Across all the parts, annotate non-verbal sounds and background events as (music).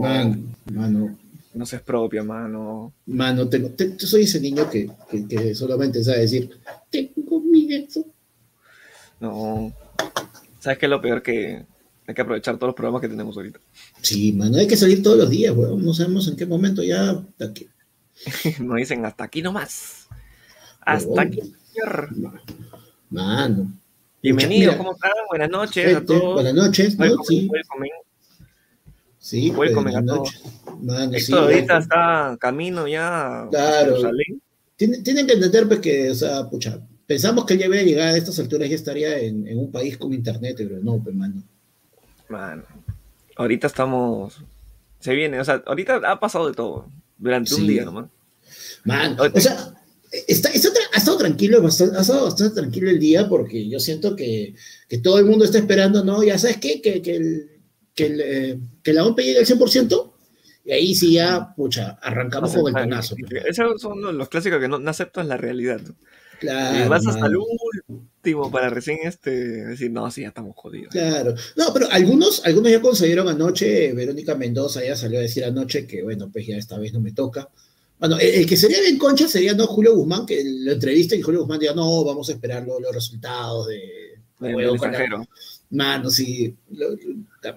Man, mano. No seas propia, mano. Mano, tengo, te- yo soy ese niño que, que, que solamente sabe decir, tengo miedo. No. ¿Sabes qué es lo peor que hay que aprovechar todos los programas que tenemos ahorita? Sí, mano, hay que salir todos los días, weón. No sabemos en qué momento ya. que- (laughs) Nos dicen hasta aquí nomás. Hasta aquí. señor. Mano. Bienvenidos, Mira, ¿cómo están? Buenas noches a todos. buenas noches, ¿no? Sí. Sí, welcome buenas a noches. Mano, sí, ahorita welcome. está camino ya Claro. Tienen, tienen que entender pues, que, o sea, pucha, pensamos que él ya había llegado a estas alturas y estaría en, en un país con internet, pero no, pues, mano. Mano, ahorita estamos... Se viene, o sea, ahorita ha pasado de todo. Durante un día nomás. Man, o sea, está, está ha estado tranquilo, bastante, ha estado bastante tranquilo el día porque yo siento que, que todo el mundo está esperando, ¿no? Ya sabes qué, que, que, el, que, el, eh, que la OMP llegue al 100% y ahí sí ya, pucha, arrancamos con el tonazo. pues. Esos son los clásicos que no, no aceptan la realidad. ¿no? Claro, y vas hasta el último para recién este decir, no, sí, ya estamos jodidos. Claro. No, pero algunos, algunos ya concedieron anoche, Verónica Mendoza ya salió a decir anoche que, bueno, pues ya esta vez no me toca. Bueno, el, el que sería bien concha sería no Julio Guzmán, que lo entrevista y Julio Guzmán diga, no, vamos a esperar lo- los resultados de... Huevo, con la- extranjero, Mano, sí.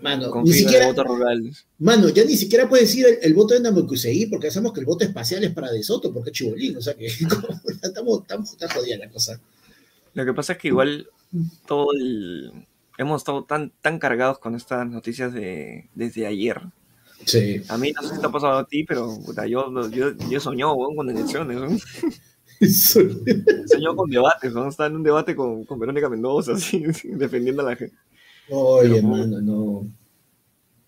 mano, ni siquiera, voto rural. mano, ya ni siquiera puede decir el, el voto de Namukusei, porque sabemos que el voto espacial es para De Soto, porque es chibolín, o sea que (laughs) estamos, estamos, está jodida la cosa. Lo que pasa es que igual todo el... Hemos estado tan, tan cargados con estas noticias de, desde ayer. Sí. A mí no sé si te ha pasado a ti, pero puta, yo, yo, yo soñó con elecciones. weón. (laughs) Soñó con debates. ¿no? Estaba en un debate con, con Verónica Mendoza, (laughs) así, defendiendo a la gente. Oye, Pero, mano, no.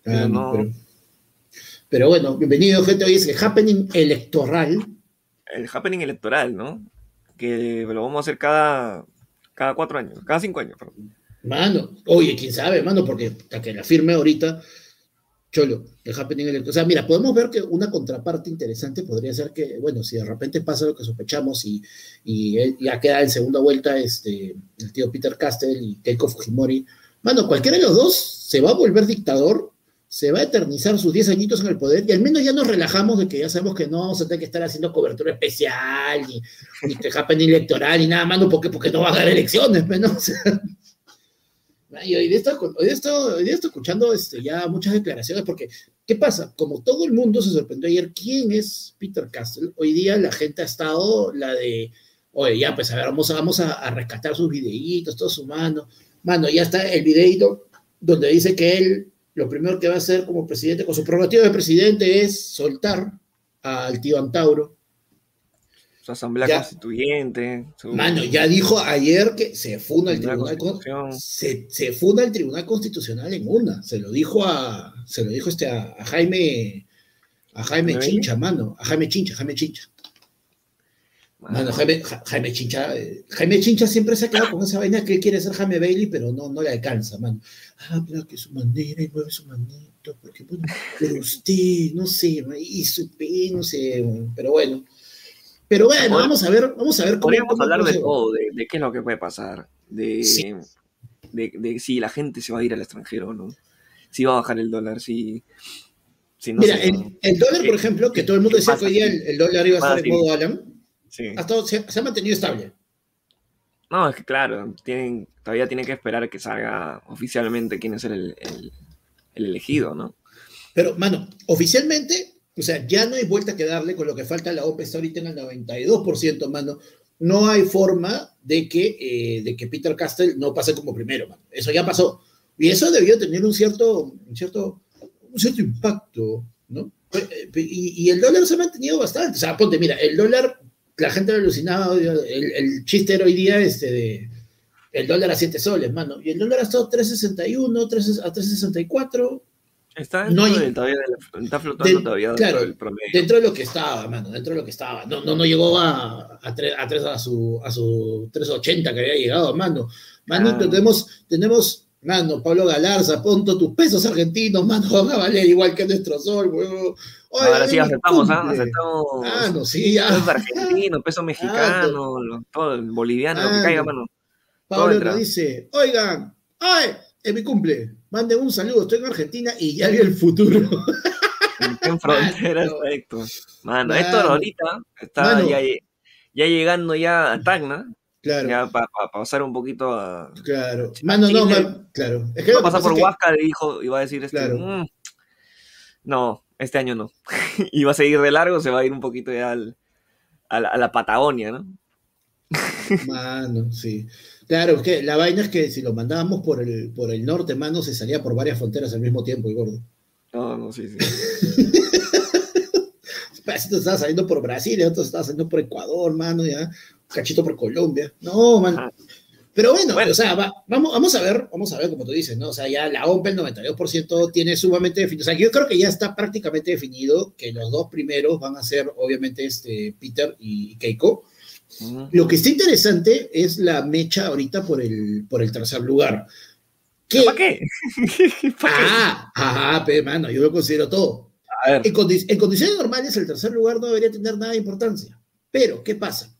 pero no. Pero, pero bueno, bienvenido, gente. Hoy es el happening electoral. El happening electoral, ¿no? Que lo vamos a hacer cada, cada cuatro años, cada cinco años, perdón. Mano, oye, quién sabe, mano, porque hasta que la firme ahorita, Cholo, el happening electoral. O sea, mira, podemos ver que una contraparte interesante podría ser que, bueno, si de repente pasa lo que sospechamos y, y él ya queda en segunda vuelta este, el tío Peter Castell y Keiko Fujimori, mano, cualquiera de los dos se va a volver dictador, se va a eternizar sus 10 añitos en el poder y al menos ya nos relajamos de que ya sabemos que no vamos a tener que estar haciendo cobertura especial ni, ni que happening electoral ni nada, mano, porque, porque no va a dar elecciones, pues, ¿no? (laughs) O sea, y hoy día estoy, hoy día hoy escuchando este, ya muchas declaraciones, porque, ¿qué pasa? Como todo el mundo se sorprendió ayer, ¿quién es Peter Castell? Hoy día la gente ha estado la de, oye, ya, pues a ver, vamos vamos a, a rescatar sus videitos, todo su mano. Mano, ya está el videito donde dice que él, lo primero que va a hacer como presidente, con su prerrogativa de presidente, es soltar al tío Antauro. Su asamblea Ya. constituyente. Su, Mano, ya dijo ayer que se funda el tribunal. Se, se funda el Tribunal Constitucional en una. Se lo dijo a, se lo dijo este a, a Jaime, a Jaime ¿Jaime Chincha, mano. A Jaime Chincha, Jaime Chincha. Mano, Jaime, Ja- Jaime Chincha, eh, Jaime Chincha siempre se ha quedado con esa vaina que él quiere ser Jaime Bailey, pero no, no le alcanza, mano. Habla que su manera y mueve su manito, porque bueno, pero usted, no sé, y su no sé, pero bueno. Pero bueno, Podemos- vamos a ver, vamos a ver cómo. Podríamos cómo- hablar de todo, de, de qué es lo que puede pasar, de, Sí. de, de si la gente se va a ir al extranjero no, si va a bajar el dólar, si, si no Mira, se el, el dólar, por ¿Qué- ejemplo, que todo el mundo decía que hoy día el, el dólar iba a estar en modo Alan, Sí. ha estado- se, se ha mantenido estable. No, es que claro, tienen, todavía tienen que esperar que salga oficialmente quién es el, el elegido, ¿no? Pero, mano, oficialmente, o sea, ya no hay vuelta que darle con lo que falta. La OPE está ahorita en el 92%, mano. No hay forma de que, eh, de que Peter Castell no pase como primero, mano. Eso ya pasó. Y eso debió tener un cierto, un cierto, un cierto impacto, ¿no? Y, el dólar se ha mantenido bastante. O sea, ponte, mira, el dólar, la gente lo alucinaba, el, el chiste era hoy día este de el dólar a 7 soles, mano. Y el dólar ha estado 3.61, 3, a 3.64, Está, No dentro todavía del- está flotando todavía dentro claro, del promedio. dentro de lo que estaba, mano, dentro de lo que estaba. No, no, no llegó a, a, tres, a, tres- a su, a su 380 que había llegado, mano. Manito, Ah. tenemos, tenemos, mano, Pablo Galarza, ponto tus pesos argentinos, mano, (laughs) van a valer igual que nuestro sol. Oye, Ahora sí aceptamos, ¿ah? Aceptamos Ah, no, sí, ya. peso mexicano, lo- todo el boliviano, lo que caiga, no. mano. Pablo nos dice, oigan, ay, es mi cumple, manden un saludo, estoy en Argentina y ya vi el futuro. En frontera Mano. está Héctor. Mano. Héctor ahorita está ya, ya llegando ya a Tacna, Claro, ya para pasar un poquito a... claro. Mano, no, man, claro. Es que Va a pasar pasa por es que- Huasca, le dijo, y va a decir este... Claro. "Mm, no, este año no. (laughs) y va a seguir de largo, se va a ir un poquito ya al- a, la, a la Patagonia, ¿no? Mano, sí. Claro, es que la vaina es que si lo mandábamos por el, por el norte, mano, se salía por varias fronteras al mismo tiempo, el gordo. No, no, sí, sí. (laughs) Pedacito estaba saliendo por Brasil, y otro estaba saliendo por Ecuador, mano, ya. Cachito por Colombia. No, mano. Pero bueno, Bueno. o sea, va- vamos, vamos a ver, vamos a ver como tú dices, ¿no? O sea, ya la OMP el 92% tiene sumamente definido. O sea, yo creo que ya está prácticamente definido que los dos primeros van a ser, obviamente, este, Peter y Keiko. Lo que está interesante es la mecha ahorita por el, por el tercer lugar. ¿Qué? ¿Para qué? (laughs) ¿Para qué? Ah, ah, pe, mano, yo lo considero todo. A ver, En, condi- en condiciones normales, el tercer lugar no debería tener nada de importancia. Pero, ¿qué pasa?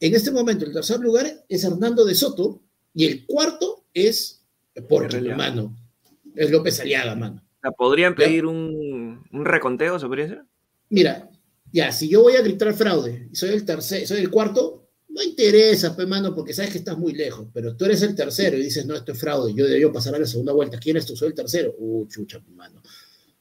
En este momento, el tercer lugar es Hernando de Soto y el cuarto es Herrera. mano. Es López Aliaga, mano. ¿podrían pedir un, un reconteo, se podría hacer? Mira, ya, si yo voy a gritar fraude y soy el tercer, soy el cuarto, no interesa, pe, mano, porque sabes que estás muy lejos. Pero tú eres el tercero y dices, no, esto es fraude, yo debería pasar a la segunda vuelta. ¿Quién eres tú? Soy el tercero. Uh, chucha, mano.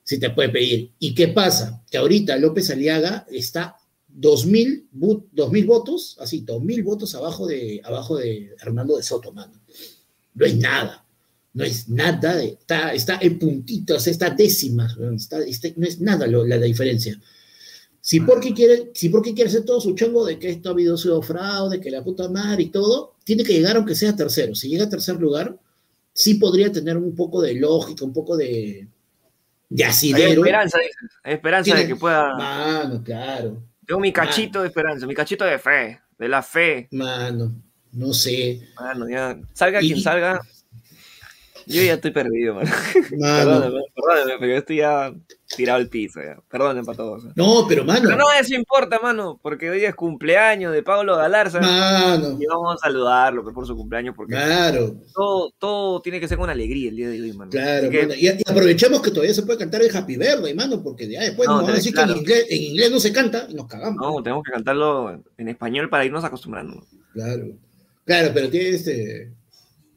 Si te puede pedir. ¿Y qué pasa? Que ahorita López Aliaga está 2.000 bu- 2.000 votos, así, 2.000 votos abajo de, abajo de Hernando de Soto, mano. No es nada. No es nada, de- está, está en puntitos, está décimas, está, está- no es nada la, la diferencia. Si porque quiere, si porque quiere hacer todo su chongo de que esto ha habido sido fraude, que la puta madre y todo, tiene que llegar aunque sea tercero. Si llega a tercer lugar, sí podría tener un poco de lógica, un poco de, de Hay asidero. esperanza. Hay esperanza de que pueda... Mano, claro. Tengo mi cachito de esperanza, mi cachito de fe, de la fe. Mano, no sé. Mano, ya. Salga Y- quien salga. Yo ya estoy perdido, mano. (laughs) Mano. Perdóname, perdóname, pero yo estoy ya tirado al piso. Ya. Perdónenme para todos. No, pero mano. Pero no, eso importa, mano, porque hoy es cumpleaños de Pablo Galarza. Mano. Y vamos a saludarlo pues, por su cumpleaños, porque Claro, todo, todo tiene que ser con alegría el día de hoy, mano. claro, que, mano. Y, y aprovechemos que todavía se puede cantar el Happy Birthday, mano, porque ya después No, nos van a decir que en claro. inglés, en inglés no se canta y nos cagamos. no, tenemos que cantarlo en español para irnos acostumbrando. Claro. Claro, pero tiene este.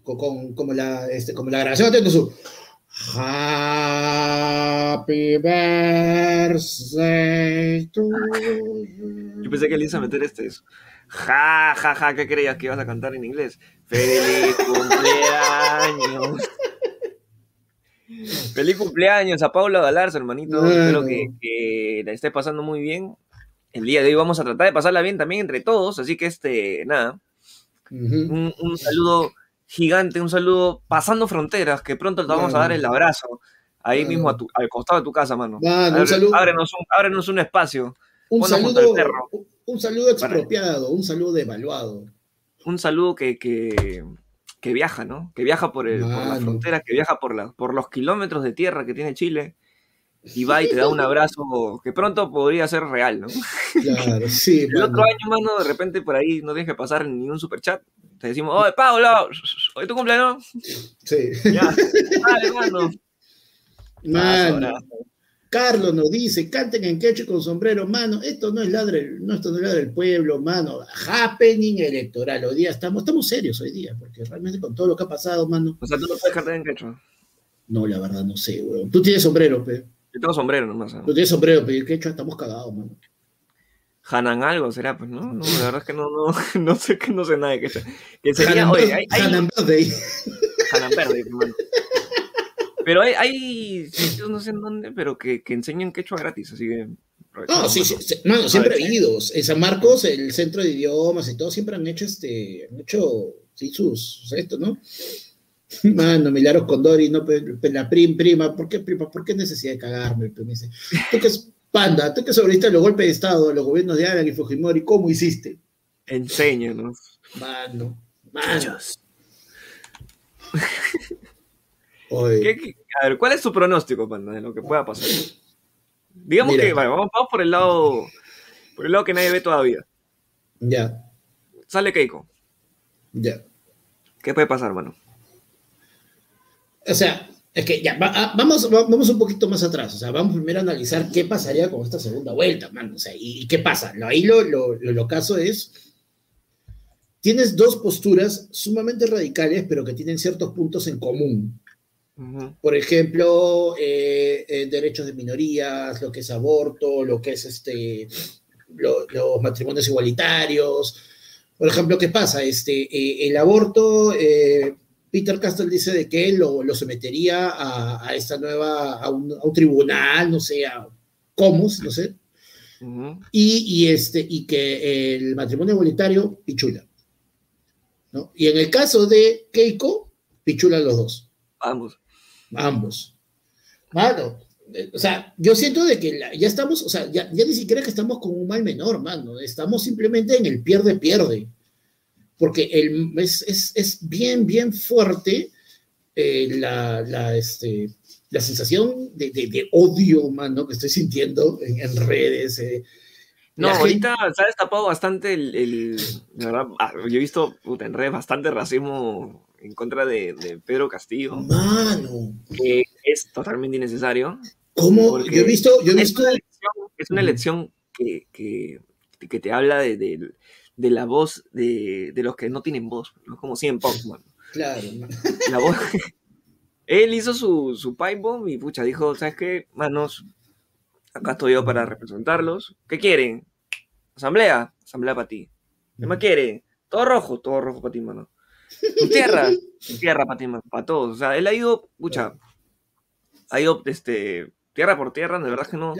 Con, con- como, la, este, como la grabación tiene su. Happy birthday to you. Yo pensé que le ibas a meter este. eso. Ja, ja, ja, ¿qué creías que ibas a cantar en inglés? ¡Feliz cumpleaños! (laughs) ¡Feliz cumpleaños a Paula Galarza, hermanito! Bueno. Espero que, que la esté pasando muy bien. El día de hoy vamos a tratar de pasarla bien también entre todos, así que este, nada, un saludo gigante, un saludo pasando fronteras, que pronto te vamos a dar el abrazo ahí mismo a tu- al costado de tu casa, mano. Mano, un saludo. ábrenos, un, ábrenos un espacio. Un saludo, un- un saludo expropiado, un saludo devaluado. un saludo que, que, que viaja, ¿no? Que viaja por, el, por las fronteras, que viaja por, la, por los kilómetros de tierra que tiene Chile y va y te da un (laughs) abrazo que pronto podría ser real, ¿no? Claro, sí, (laughs) El mano. otro año, mano, de repente por ahí no tienes que pasar ni un superchat. Te decimos, oye, Pablo, hoy tu cumpleaños. Sí. Ya, dale, (laughs) mano. Mano. Carlos nos dice, canten en quechua con sombrero, mano, esto no es ladre, no, esto no es ladre del pueblo, mano, happening electoral, hoy día estamos, estamos serios hoy día, porque realmente con todo lo que ha pasado, mano, O sea, tú no puedes cantar en quechua. no, la verdad, no sé, weón. Tú tienes sombrero, pe. Yo tengo sombrero nomás. ¿no? Tú tienes sombrero, pe, quechua, estamos cagados, mano. Hanan algo será, pues, ¿no? No, la verdad es que no, no, (laughs) no sé que no sé nada de. Que sería, Hanan oye, Birthday, hay, hay, Hanan Birthday. (laughs) Hanan Verde, hermano. Pero hay, hay sitios, no sé en dónde, pero que, que enseñan quechua gratis, así que... No, sí, sí, sí, mano, siempre ha habido. En San Marcos, el centro de idiomas y todo, siempre han hecho este, han hecho, sí, sus, esto, ¿no? (laughs) Mano, Milagros Condori, no, la prim, prima, ¿por qué prima? ¿Por qué necesidad de cagarme? Pe? Me dice, tú es panda, tú que sobreviviste a los golpes de Estado, a los gobiernos de Alan y Fujimori, ¿cómo hiciste? Enséñanos. Mano, mano. Oye, ¿Qué- qué- a ver, ¿cuál es tu pronóstico, panda, de lo que pueda pasar? Digamos Mira. que, vale, vamos, vamos por el lado por el lado que nadie ve todavía. ya, Sale Keiko. ya. ¿Qué puede pasar, mano? O sea, Es que ya, ah, vamos, vamos un poquito más atrás, o sea, vamos primero a analizar qué pasaría con esta segunda vuelta, man, o sea, y, qué pasa. Ahí lo, lo, lo, caso es, tienes dos posturas sumamente radicales, pero que tienen ciertos puntos en común. Por ejemplo, eh, eh, derechos de minorías, lo que es aborto, lo que es este, los matrimonios igualitarios. Por ejemplo, ¿qué pasa? Este, eh, el aborto Peter Castell dice de que él lo, sometería a, esta nueva, a un, tribunal, no sé, a Comus, no sé, y, este, y que el matrimonio igualitario, pichula. ¿no? Y en el caso de Keiko, pichula los dos. Ambos. Ambos. Mano, eh, o sea, yo siento de que ya estamos, o sea, ya, ya, ni siquiera que estamos con un mal menor, mano, estamos simplemente en el pierde-pierde porque el, es, es, bien, bien fuerte eh, la, la, este, la sensación de, de, odio humano que estoy sintiendo en, redes. Eh. No, ahorita se ha destapado bastante el, el verdad, ah, yo he visto en redes bastante racismo en contra de, Pedro Castillo. Mano. Que es totalmente innecesario. ¿Cómo? Yo he visto... Yo he visto... Es, una elección, que, que, que, te habla de, de, de la voz de, los que no tienen voz, ¿no? como 100 Punk, Claro. La voz. (laughs) Él hizo su, su pipe bomb y pucha, dijo, ¿sabes qué, manos? Acá estoy yo para representarlos. ¿Qué quieren? Asamblea, asamblea para ti. ¿Qué más quiere? Todo rojo, todo rojo para ti, mano. Tierra, tierra para ti, para todos. O sea, él ha ido, pucha, ha ido, este, tierra por tierra, de verdad que no.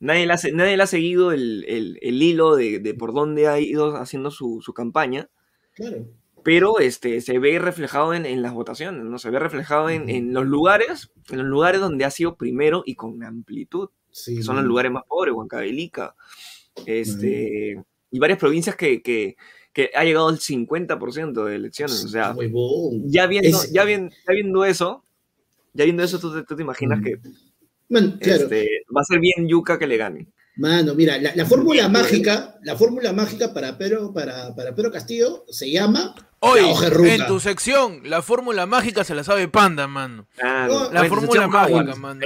Nadie, le ha, nadie le ha seguido el, hilo de, por dónde ha ido haciendo su, campaña. Pero este, se ve reflejado en, las votaciones, ¿no? Se ve reflejado en, los lugares, en los lugares donde ha sido primero y con amplitud. que son los lugares más pobres, Huancavelica. Este, y varias provincias que, ha llegado al 50% de elecciones. O sea, ya viendo, ya, viendo, eso, ya viendo eso, tú te, imaginas que este, va a ser bien yuca que le gane. Mano, mira, la, fórmula mágica, la fórmula mágica para Pedro, para, para Pedro Castillo se llama Hoy, en tu sección, la fórmula mágica se la sabe Panda, mano. la fórmula mágica, mano.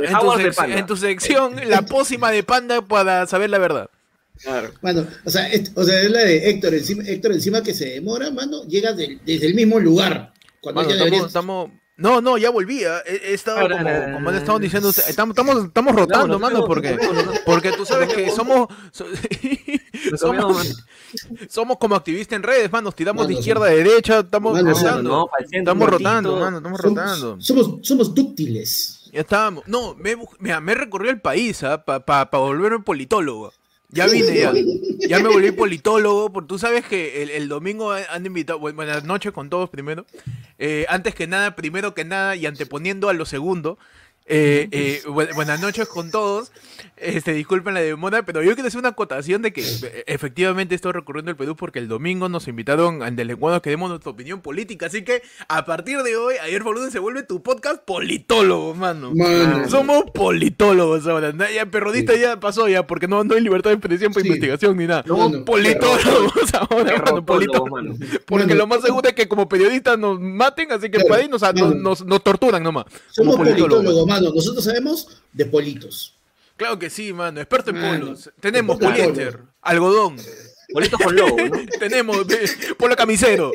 En tu, sección, la pócima de Panda para saber la verdad. Claro. Mano, o sea, o sea, es la de Héctor encima, Héctor encima que se demora, mano, llega desde el mismo lugar. Cuando estamos, no, no, ya volvía. He, estado como, como le estaban diciendo, estamos, estamos, estamos rotando, mano, porque, porque tú sabes que somos, (laughs) (laughs) somos, como activistas en redes, mano, nos tiramos de izquierda a derecha, estamos rotando, estamos rotando, mano, estamos rotando. Somos, somos dúctiles. Ya estábamos. No, me, mira, me recorrido el país ¿ah? para pa, pa volverme politólogo. Ya vine, ya. (laughs) Ya me volví politólogo, porque tú sabes que el, domingo han invitado, buenas noches con todos primero. Eh, antes que nada, primero que nada y anteponiendo a lo segundo, eh, eh, buenas noches con todos. Este, disculpen la demora, pero yo quiero hacer una acotación de que eh, efectivamente estoy recurriendo al Perú porque el domingo nos invitaron a Deslenguados que demos nuestra opinión política. Así que a partir de hoy, ayer Boludo se vuelve tu podcast politólogo, mano. Somos politólogos ahora. Ya perrodista ya pasó ya, porque no, no hay libertad de expresión para investigación ni nada. politólogos ahora, mano, politólogos. Porque lo más seguro es que como periodistas nos maten, así que por ahí nos, nos, torturan nomás. Somos politólogos, mano. Nosotros sabemos de politos. Claro que sí, mano. Experto en polos. Tenemos poliéster, algodón. Politos con lobo, ¿no? (laughs) Tenemos polo camisero.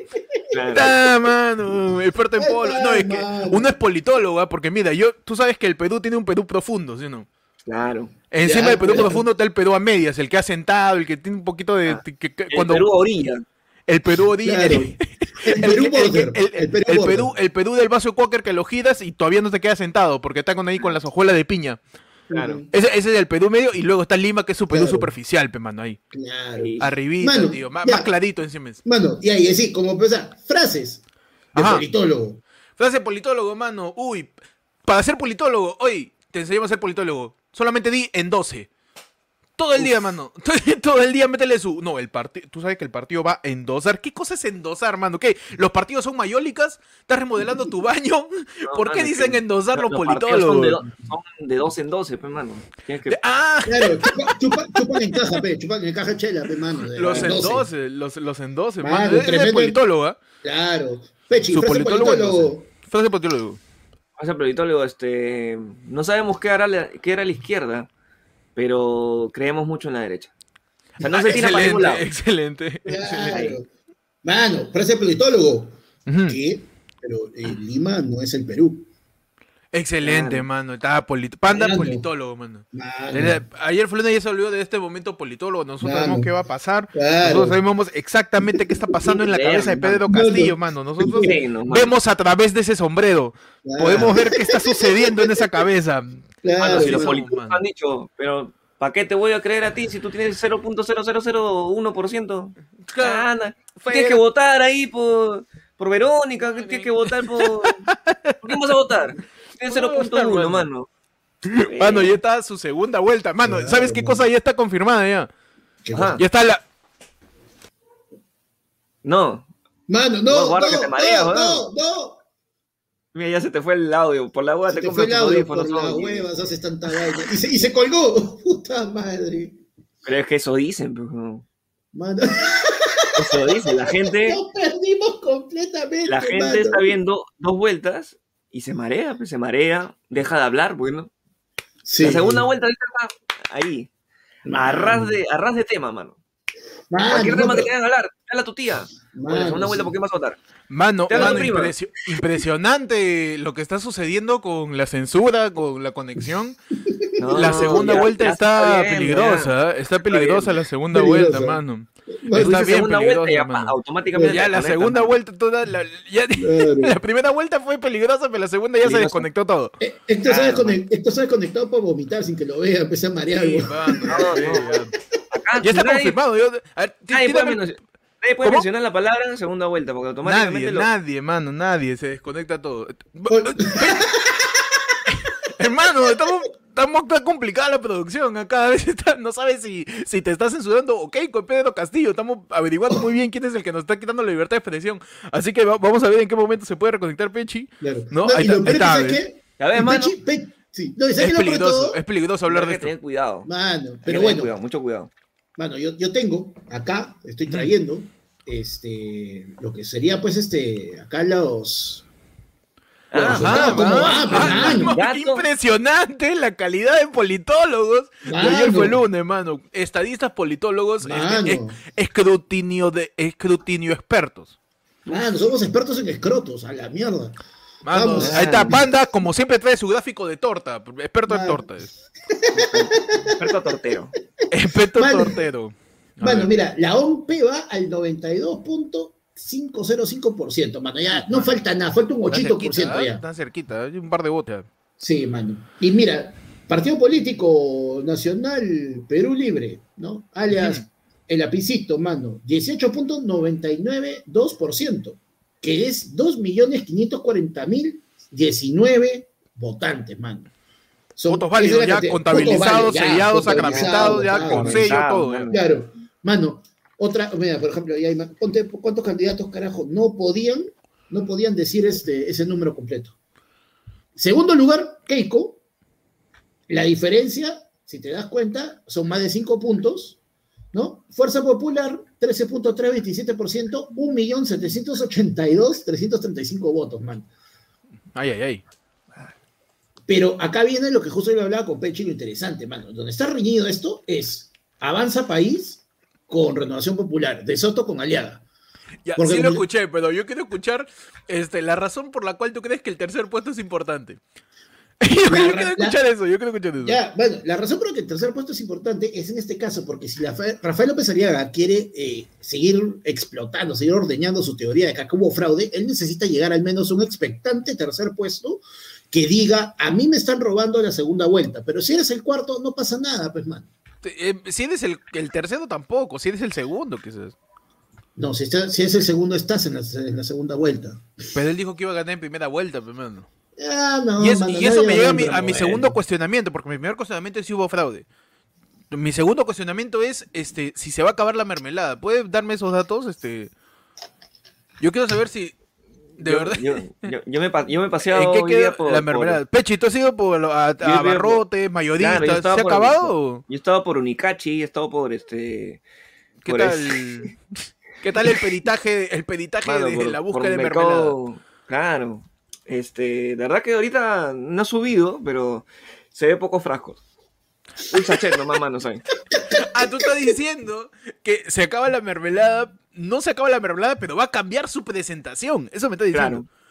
Claro. mano. Experto en polos. No, es que uno es politólogo, ¿ah? porque mira, yo, tú sabes que el Perú tiene un Perú profundo, ¿sí o no? Claro. Encima del Perú profundo está el Perú a medias, el que ha sentado, el que tiene un poquito de. Ah, el Perú a orilla. El Perú orilla. El, Perú, el, Perú, el Perú del vaso Quaker que lo giras y todavía no te queda sentado porque está con ahí con las hojuelas de piña. Ese, es el Perú medio y luego está Lima, que es su Perú superficial, pe, mano, ahí. Claro. Arribita, tío, más, clarito encima. Mano, y ahí, así, como empezar, frases de politólogo. Frase de politólogo, mano. Uy, para ser politólogo, hoy te enseñamos a ser politólogo. Solamente di en 12. Todo el día, mano. (laughs) Todo el día métele su. No, el partido. Tú sabes que el partido va a endosar. ¿Qué cosa es endosar, mano? ¿Qué? ¿Los partidos son mayólicas? ¿Estás remodelando tu baño? (laughs) ¿Por qué dicen endosar los, politólogos? Son de, dos en doce, pues, mano. Ah, claro. Chupa, chupa, en caja, pe. Chupa en caja chela, pe, mano. los endose, los, los endose, mano. Es politólogo, ¿eh? Claro. Pechi, frase politólogo. Frase politólogo. Hace politólogo, este, no sabemos qué hará la, qué hará la izquierda, pero creemos mucho en la derecha. O sea, no Ah, se tira para ningún lado. excelente, excelente. Claro. Mano, parece politólogo. ¿Qué? Pero eh, Lima no es el Perú. Excelente, Claro. mano. Estaba polito- Panda Mano. politólogo, mano. Mano, Ayer Fluna ya se olvidó de este momento politólogo. Nosotros Mano. sabemos qué va a pasar. claro. Nosotros sabemos exactamente qué está pasando en la (laughs) cabeza de Pedro Mano. Castillo, mano. Nosotros Sí, no, mano. vemos a través de ese sombrero. Claro. Podemos ver qué está sucediendo en esa cabeza. Claro, Mano, si los políticos han dicho, pero ¿para qué te voy a creer a ti si tú tienes 0.0001%? Anda, Fue- tienes que votar ahí por, por Verónica, tienes que votar por... ¿Por quién vas a votar? Tienes Por votar, 0.1, mano. mano. Ya está su segunda vuelta. Mano, Claro, ¿sabes qué cosa ya está confirmada ya? ¿Qué Ajá. Ya está la. No, Mano, No, no, guarda no, que te mareas, no, weón. no, no. Mira, ya se te fue el audio. Por la hueá Se te te fue el audio por las ¿no? huevas, haces tanta vaina. Y se, y se colgó. (laughs) Puta madre. Pero es que eso dicen, no. Mano, (laughs) Eso dicen. La gente, nos perdimos completamente. la gente mano. está viendo dos vueltas y se marea, pues se marea, deja de hablar, bueno. Sí. La segunda vuelta está ahí. A ras de, a ras de tema, mano. Mano, Cualquier no, tema que pero- quieran hablar, dale a tu tía. mano, la segunda vuelta, sí. ¿por qué vas a votar? Mano, mano, impresio- impresionante lo que está sucediendo con la censura, con la conexión. No, la segunda ya- vuelta ya está, bien, peligrosa, está peligrosa la segunda Peligrosa. vuelta, mano. ya. Está bien peligrosa, ya mano. automáticamente. Ya la segunda vuelta toda la, Claro. (laughs) la primera vuelta fue peligrosa, pero la segunda ya se Peligrosa. desconectó todo. Eh, Héctor, se desconect- Héctor se ha desconectado para vomitar sin que lo vea, empecé a marear. Sí, weón. mano, No, sí, no. ya. Acá Ya está nadie, confirmado. yo- a nadie puede, mencionar, nadie puede ¿Cómo? mencionar la palabra segunda vuelta, porque automáticamente Nadie, lo. nadie, mano, nadie, se desconecta todo. (laughs) Hermano, estamos, estamos está complicada la producción. ¿eh? Cada vez está- no sabes si, si te estás censurando ok con Pedro Castillo. Estamos averiguando muy bien quién es el que nos está quitando la libertad de expresión. Así que va- vamos a ver en qué momento se puede reconectar Pechi. Claro. No, No, ahí y lo está, peor ahí es que, está, ¿sabes ¿ves? qué? Ya ves, Y mano. Pechi- Pe- sí. No, ¿y sabes Es peligroso, todo? es peligroso hablar de Hay que esto. tener cuidado. Mano, pero bueno, cuidado, mucho cuidado. Mano, yo, yo tengo acá, estoy trayendo, este, lo que sería pues este, acá los... Bueno, Ah, resultados, ¿cómo va, pues, mano? Dato. impresionante la calidad de politólogos. de ayer Mano. fue lunes, mano. Estadistas, politólogos, este, Mano. es- escrutinio de escrutinio expertos. Mano, somos expertos en escrotos, a la mierda. Mano, Vamos. ahí está, Panda, como siempre trae su gráfico de torta. Experto en Mano. torta. Experto tortero. Experto Mano. tortero. A Bueno, ver. mira, la OMP va al 92.505%, mano, ya no falta nada, falta un Está 8% cerquita, ¿eh? ya. Está cerquita, hay un par de botas. Sí, mano. Y mira, Partido Político Nacional Perú Libre, ¿no? Alias el apicito, mano, 18.992%, que es 2.540.019 votantes, mano. Son- Votos válidos, ya contabilizados, sellados, sacramentados, ya con sello, todo. Mano. Claro, mano, otra, mira, por ejemplo, ya hay ponte cuántos candidatos, carajo, no podían, no podían decir este, ese número completo. Segundo lugar, Keiko. La diferencia, si te das cuenta, son más de 5 puntos, ¿no? Fuerza Popular, 13.327%, 1.782.335 votos, man. Ay, ay, ay. Pero acá viene lo que justo yo hablaba con Pechi, lo interesante, mano. Donde está reñido esto es Avanza País con Renovación Popular, De Soto con Aliaga. Ya, Porque sí lo escuché, pero yo quiero escuchar este, la razón por la cual tú crees que el tercer puesto es importante. (laughs) yo, La- quiero la- escuchar eso, yo quiero escuchar eso. Ya, bueno, la razón por la que el tercer puesto es importante es en este caso, porque si la Rafael López Aliaga quiere eh, seguir explotando, seguir ordeñando su teoría de que acá hubo fraude, él necesita llegar al menos a un expectante tercer puesto que diga, a mí me están robando la segunda vuelta, pero si eres el cuarto, no pasa nada, pues, man. Eh, si eres el, el tercero tampoco, si eres el segundo, quizás. No, si, está- si es el segundo, estás en la, en la segunda vuelta. Pero él dijo que iba a ganar en primera vuelta, pues, mano. Ah, no, y, es- mano, y eso me va lleva a mi, a segundo cuestionamiento, porque mi primer cuestionamiento es si hubo fraude. Mi segundo cuestionamiento es este, si se va a acabar la mermelada. ¿Puede darme esos datos? Este, yo quiero saber si, de Yo- verdad, Yo, yo, yo me, yo me paseaba (laughs) ¿en qué hoy queda día por, la mermelada? por- Pechi, ¿tú has ido por, a, a Barrotes? Claro, ¿Se ha acabado? Yo estaba por Unicachi, he estado por este. ¿Qué por tal? ese- (laughs) ¿Qué tal el peritaje, el peritaje (laughs) Mano, de por- la búsqueda de mercado- mermelada? Claro. Este, de verdad que ahorita no ha subido, pero se ve pocos frascos. Un sachet nomás, mano, ¿sabes? (laughs) Ah, tú estás diciendo que se acaba la mermelada, no se acaba la mermelada, pero va a cambiar su presentación. Eso me está diciendo. Claro.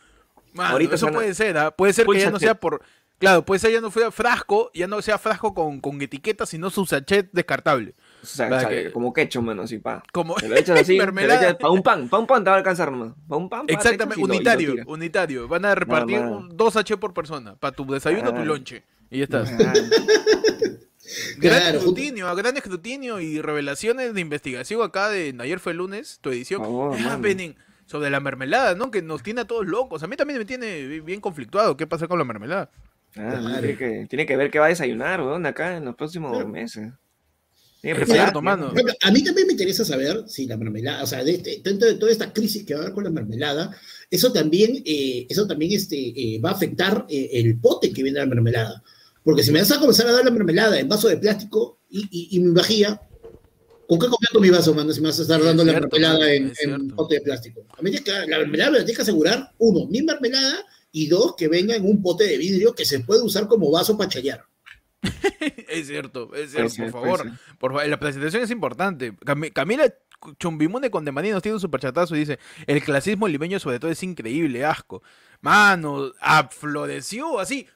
Mano, Ahorita eso puede ser, ¿ah? Puede ser que ya no sea por. Claro, puede ser ya no sea frasco, ya no sea frasco con, con etiqueta, sino su sachet descartable. O sea, Para o sea, que- como ketchup, mano, así, pa. Como Te lo echas así, (laughs) mermelada. para un pan, para un pan te va a alcanzar nomás. Pa' un pan, pa, te Exactamente, y lo- unitario, unitario. Van a repartir un- dos H por persona, para tu desayuno, tu Ah. lonche. Y ya estás. Ah, (laughs) Gran Claro, escrutinio, gran escrutinio y revelaciones de investigación acá de Ayer fue lunes, tu edición. Ah, mano. Benin, sobre la mermelada, ¿no? Que nos tiene a todos locos. A mí también me tiene bi- bien conflictuado. ¿Qué pasa con la mermelada? Ah, Claro. tiene, que, tiene que ver qué va a desayunar, weón, acá en los próximos Claro. meses. Cierto, mano. A mí también me interesa saber si la mermelada, o sea, de este- dentro de toda esta crisis que va a haber con la mermelada, eso también, eh, eso también este, eh, va a afectar eh, el pote que viene la mermelada. Porque si me vas a comenzar a dar la mermelada en vaso de plástico y, y, y mi vajilla, ¿con qué completo mi vaso, mano? Si me vas a estar Es dando la cierto, mermelada en, en pote de plástico. A mí tienes que- la mermelada me la tienes que asegurar, uno, mi mermelada, y dos, que venga en un pote de vidrio que se puede usar como vaso para chayar. (laughs) es cierto, es cierto, ser, por puede favor. Por favor, la presentación es importante. Cami- Camila Chumbimune con Demaní nos tiene un superchatazo y dice: El clasismo limeño, sobre todo, es increíble, asco. Mano, afloreció así.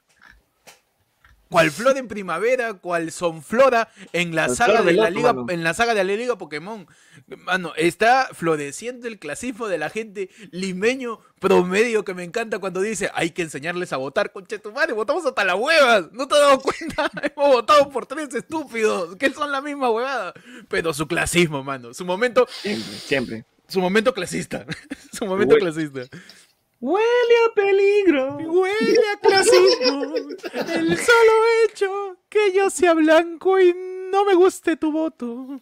Cual flor en primavera, cual sonflora en la saga de la liga, mano. en la saga de la liga Pokémon. Mano, está floreciendo el clasismo de la gente limeño promedio que me encanta cuando dice hay que enseñarles a votar. Conche tu madre, votamos hasta las huevas. ¿No te has dado cuenta? (laughs) Hemos votado por tres estúpidos que son la misma huevada. Pero su clasismo, mano. Su momento, Siempre, siempre. su momento clasista. (laughs) su momento clasista. Huele a peligro. Huele a clasismo. El solo hecho que yo sea blanco y no me guste tu voto.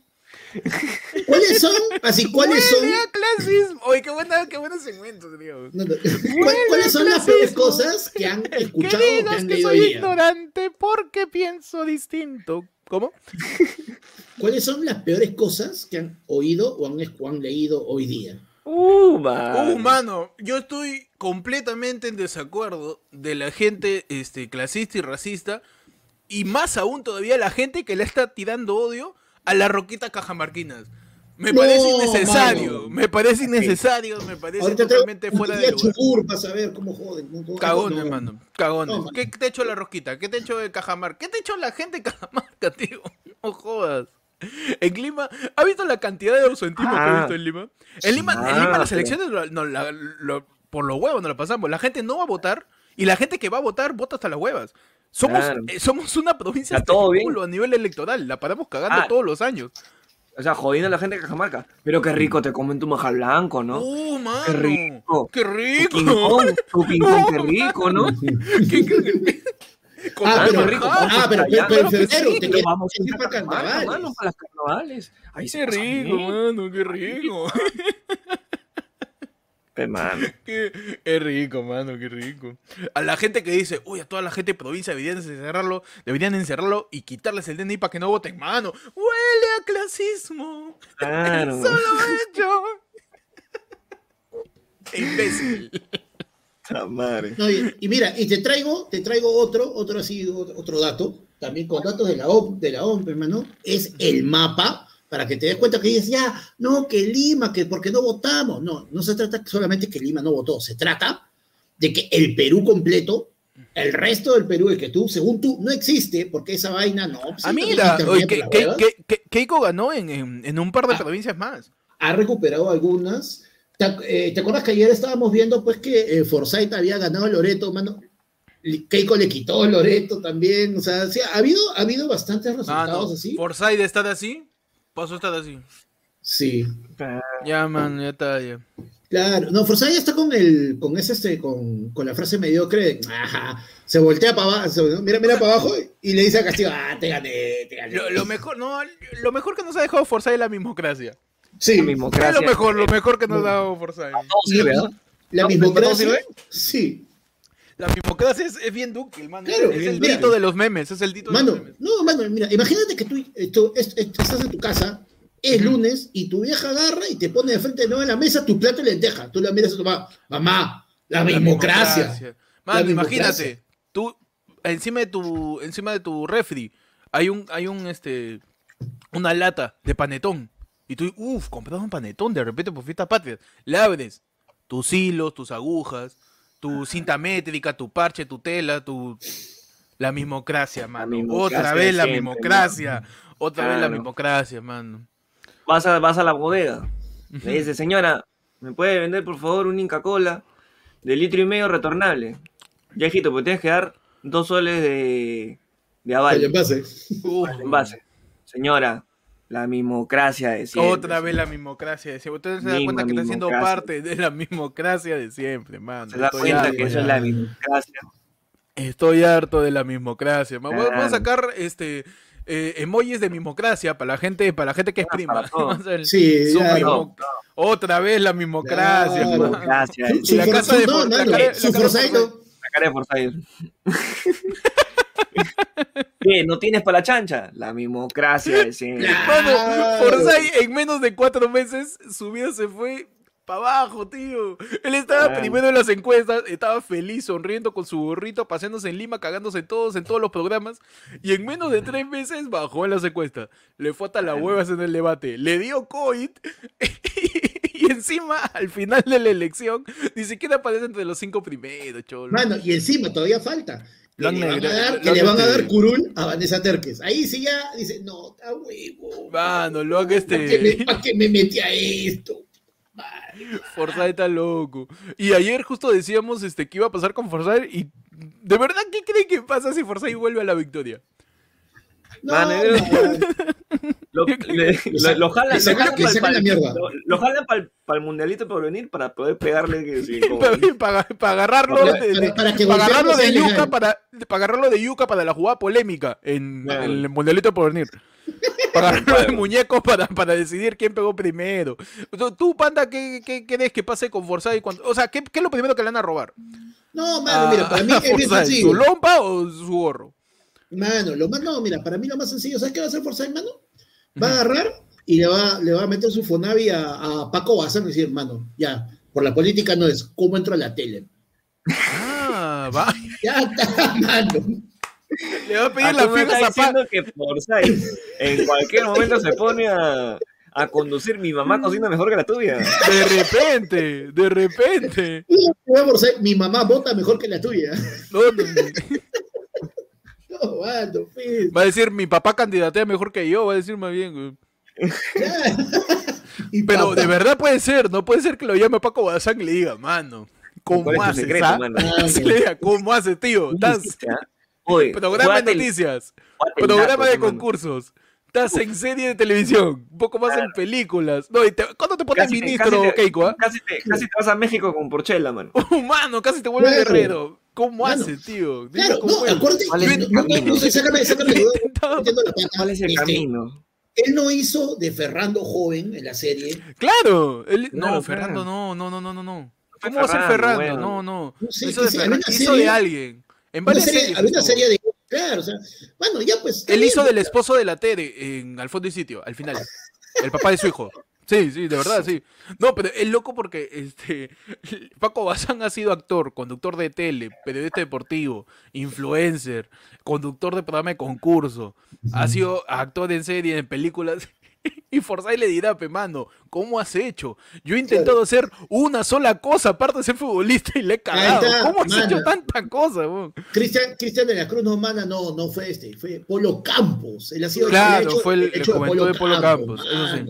¿Cuáles son? Así, ¿cuáles son? Huele a clasismo. Oye, qué buena, qué buenos segmentos, tío. No, no. ¿Cuál- ¿Cuáles son las peores cosas que han Que escuchado o que digas han que soy día? ignorante porque pienso distinto. ¿Cómo? ¿Cuáles son las peores cosas que han oído o han, o han leído hoy día? Uh, man. Uh, mano, yo estoy completamente en desacuerdo de la gente este, clasista y racista. Y más aún todavía la gente que le está tirando odio a la roquita cajamarquinas. Me No, parece innecesario, mano. me parece innecesario, me parece Ahorita totalmente fuera de lugar. chubur para saber cómo joden. ¿no? No, Cagones, no. mano, cagones. No, mano. ¿Qué te ha hecho la rosquita? ¿Qué te ha hecho de Cajamarca? ¿Qué te hecho la gente de Cajamarca, (laughs) tío? No jodas. (laughs) En Lima, ¿ha visto la cantidad de ausentismo que Ah. he visto en Lima? En Lima, en Ah, Lima las elecciones lo- no, la- lo- por los huevos no lo pasamos. La gente no va a votar y la gente que va a votar vota hasta las huevas. Somos, Claro. eh, somos una provincia culo a nivel electoral. La paramos cagando Ah. todos los años. O sea, jodiendo a la gente de Cajamarca. Pero qué rico te comen tu maja blanco, ¿no? ¡Uh, mano! Qué rico. ¡Qué Tu rico! Tu Kong, qué rico, ¿no? ¿Qué- qué- Con (laughs) Ah, pero, rico, ah, pero, allá, pero en claro que febrero sí, te Pero vamos ir para carnaval, carnavales. mano, para las carnavales. Ahí se Qué rico, mano, qué rico. Pe, (laughs) mano. Qué, qué rico, mano, qué rico. A la gente que dice, uy, a toda la gente de provincia deberían encerrarlo, deberían encerrarlo y quitarles el DNI para que no voten, mano. Huele a clasismo. Claro. (laughs) Solo hecho. Imbécil. Puta madre. No, y, y mira, y te traigo, te traigo otro, otro así, otro, otro dato, también con datos de la OMP, de la OMP, hermano, es el mapa, para que te des cuenta que dices, ya, no, que Lima, que porque no votamos. No, no se trata solamente que Lima no votó, se trata de que el Perú completo, el resto del Perú, el que tú, según tú, no existe, porque esa vaina no. pues, Ah, mira, oye, que, que- que- Keiko ganó en, en- en un par de Ah. provincias más. ha recuperado algunas. ¿Te, ac- eh, ¿te acuerdas que ayer estábamos viendo pues que eh, Forsyth había ganado a Loreto, mano? Keiko le quitó a Loreto también, o sea, sí, ha habido, ha habido bastantes Ah, resultados no. así. Forsyth de estar así, pasó a estar así. Sí, Ya, man, ya está, ya. claro. No, Forsyth está con el, con ese, este, con, con la frase mediocre, de, ajá, se voltea para abajo, mira, mira para abajo y le dice a Castillo, ah, te gané, te gané. Lo, lo mejor, no, lo mejor que nos ha dejado Forsyth es la mismocracia. Sí, Lo mismo, Es lo mejor, lo mejor que nos ha dado Forsyth. La mismocracia, sí. La mismocracia es, es bien dúctil, mano. Claro, es el mira. dito de los memes, es el dito de Mano, los memes. no, mano, mira, imagínate que tú, tú es- es- estás en tu casa, es lunes, y tu vieja agarra y te pone de frente de nuevo en la mesa tu plato de lenteja. Tú la miras a tu mamá, mamá, la La mismocracia. Mano, imagínate, tú encima de tu encima de tu refri hay un hay un este una lata de panetón y tú, uff, comprado un panetón de repente por fiesta patria. Le abres tus hilos, tus agujas, tu cinta métrica, tu parche, tu tela, tu la mismocracia, mano. mismocracia Otra vez la siempre, mismocracia. Otra vez la mismocracia, mano. Vas a, vas a la bodega. Le dices, señora, ¿me puede vender por favor un Inca Cola de litro y medio retornable? Ya, hijito, pues tienes que dar dos soles de, de aval. pase. Uf, Envase. Señora, la mismocracia de siempre. Otra vez la mismocracia de siempre. Usted se da Misma cuenta que está siendo parte de la mismocracia de siempre, mano. Se da Estoy cuenta harto que eso es la mismocracia. Estoy harto de la mismocracia. man. Voy- Voy a sacar este eh, emojis de mismocracia para la gente, para la gente que es Ah, prima. para todo. Vamos a ver. Sí, Otra vez la mismocracia. Claro. es- su la casa de no, la cara- la su cara de Forsyth, La cara de Forsyth. (laughs) (laughs) ¿Qué? ¿No tienes para la chancha? La mismocracia (laughs) de siempre. Mano, en menos de cuatro meses su vida se fue para abajo, tío. Él estaba Claro. primero en las encuestas, estaba feliz, sonriendo con su gorrito, paseándose en Lima, cagándose en todos, en todos los programas. Y en menos de tres meses bajó en las encuestas. Le fue hasta las huevas en el debate. Le dio COVID. (laughs) Y encima, al final de la elección, ni siquiera aparece entre los cinco primeros, cholo. Mano, y encima todavía falta. Que Lo han le van a negre- dar, que le van a dar curul a Vanessa Terques. Ahí sí ya dice, no, está huevo. Mano, lo ¿Para qué, me, este. pa' qué me metí a esto? Forsyth está loco. Y ayer justo decíamos este, que iba a pasar con Forsyth y ¿de verdad qué creen que pasa si Forsyth vuelve a la victoria? No, era- mano. Lo, le- lo, lo jalan, lo jalan la pa'l- mierda. Lo, lo jalan para el mundialito por venir para poder pegarle. Que, sí, (laughs) como- para, para agarrarlo Para- de, de- para- para que para agarrarlo de yuca para, para agarrarlo de yuca para la jugada polémica en, Claro. en el mundialito por venir. Para agarrarlo de muñecos para, para decidir quién pegó primero. Tú, tú, Panda, ¿qué, qué crees que pase con Forsyth? cuando- o sea, ¿qué, ¿qué es lo primero que le van a robar? No, mano, mira, para mí (laughs) es bien sencillo. ¿Su lompa o su gorro? Mano, lo más, no, mira, para mí lo más sencillo, ¿sabes qué va a hacer Forsyth, mano? Va a agarrar y le va, le va a meter su Fonavi a, a Paco Bazán y decir, mano, ya, por la política no es cómo entro a la tele. Ah, va. (laughs) Ya está, mano. Le va a pedir me fijas estás a Pa- diciendo que Forsyth en cualquier momento se pone a, a conducir mi mamá cocina mejor que la tuya. De repente, de repente. Mi mamá vota mejor que la tuya. No, no, (laughs) Pues. Va a decir, mi papá candidatea mejor que yo, va a decir más bien. güey. (laughs) Pero papá, de verdad puede ser, no puede ser que lo llame Paco Bazán y le diga, mano, ¿cómo ¿Cuál es tu haces? secreto, ah?" mano? (laughs) Así le diga, ¿cómo haces, tío? Estás Oye, programa de noticias, el programa de concursos. Estás en serie de televisión, un poco más en películas. No, y te- ¿Cuándo te pones Casi ministro, casi te- Keiko? ah? Casi te, casi te vas a México con Porchela, mano. Mano, casi te vuelve Claro. guerrero. ¿Cómo haces, tío? Dime Claro, cómo no, acuérdate, ¿Cuál es el no, no, camino? no sácame, sácame. (laughs) ¿Cuál es el Este, camino? Él no hizo de Ferrando joven en la serie. Claro, él- no, Claro, claro. no, no, no, no, no, ¿Cómo va a ser Ferrando, Ferrando? weón. No, no. No sé, hizo de, sí, Ferrando, hizo de alguien. En Una varias serie, series había una serie de. Claro, o sea, bueno, ya pues. Él bien, hizo del esposo de la Tere en Al fondo y sitio, al final. El papá de su hijo. Sí, sí, de verdad, sí. No, pero es loco porque este (laughs) Paco Bazán ha sido actor, conductor de tele, periodista deportivo, influencer, conductor de programa de concurso. Ha sido actor en serie, en películas. (laughs) Y Forsyth le dirá, pe mano, ¿cómo has hecho? Yo he intentado hacer una sola cosa, aparte de ser futbolista, y le he cagado. está, ¿Cómo has mano. hecho tanta cosa? Cristian, Cristian de la Cruz no mana, no, no fue este, fue Polo Campos. Él ha sido Claro, hecho- fue el- él ha el hecho juventud de Polo Campos, eso sí.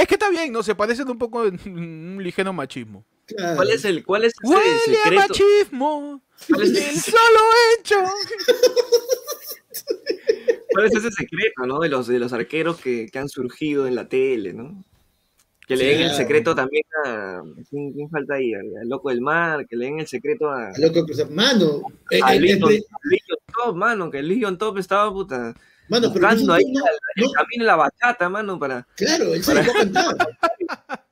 Es que está bien, ¿no? Se parecen un poco en (laughs) un ligero machismo. claro. ¿Cuál es el, cuál es ese Huele a secreto? machismo. ¿Cuál es, El solo hecho. (laughs) cuál es ese secreto, no? De los, de los arqueros que, que han surgido en la tele, ¿no? Que le den el Claro. secreto también a. ¿Quién, quién falta ahí? Al, al Loco del Mar, que le den el secreto a. Loco, o sea, mano, eh, A eh, Legion, eh, a Legion Top, mano, que el Legion Top estaba puta. Mano, pero buscando ahí no, el, no, camino de la bachata, mano, para. claro, él se dejó cantar. (laughs)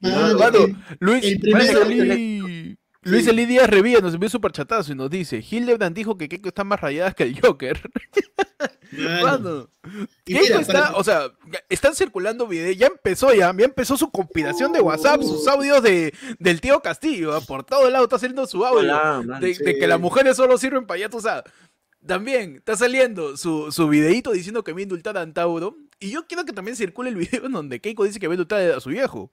Mano, Mano, el- Luis, el. Luis Sí. Elidia Revilla nos envió un superchatazo y nos dice, Hildebrand dijo que Keiko está más rayada que el Joker. Mano. Keiko mira, está, para- o sea, están circulando videos, ya empezó ya, ya empezó su compilación de WhatsApp, sus audios de, del tío Castillo, por todo lado está saliendo su audio. Hola, man. de, que las mujeres solo sirven para ya, tú sabes. También está saliendo su, su videito diciendo que va a indultar a Antauro. Y yo quiero que también circule el video en donde Keiko dice que va a indultar a su viejo.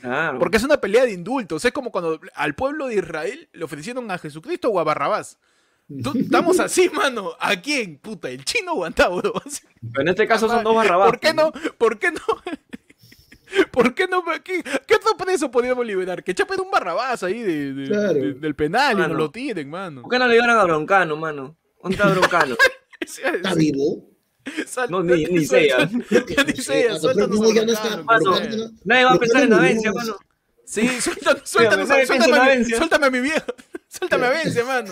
Claro. Porque es una pelea de indultos. Es como cuando al pueblo de Israel le ofrecieron a Jesucristo o a Barrabás. (laughs) Estamos así, mano. ¿A quién? Puta, ¿el chino o Antauro? Pero en este caso son dos barrabás. ¿Por qué no? ¿Por qué no? (laughs) ¿Por qué no? ¿Qué, qué otro preso podríamos liberar? Que chapen un barrabás ahí de- de- Claro. de- del penal y Mano. no lo tiren, mano. ¿Por qué no le llevaron a Broncano, mano? ¿Dónde está Broncano? (laughs) ¿Está vivo? No, ni- ni suel- sé, ya. suel- Creo Ni sé, suéltanos Nadie va a pensar en Avencia, mano. Sí, (laughs) suéltame, a mi- Avencia. suéltame a mi viejo. (laughs) Suéltame a Avencia, mano.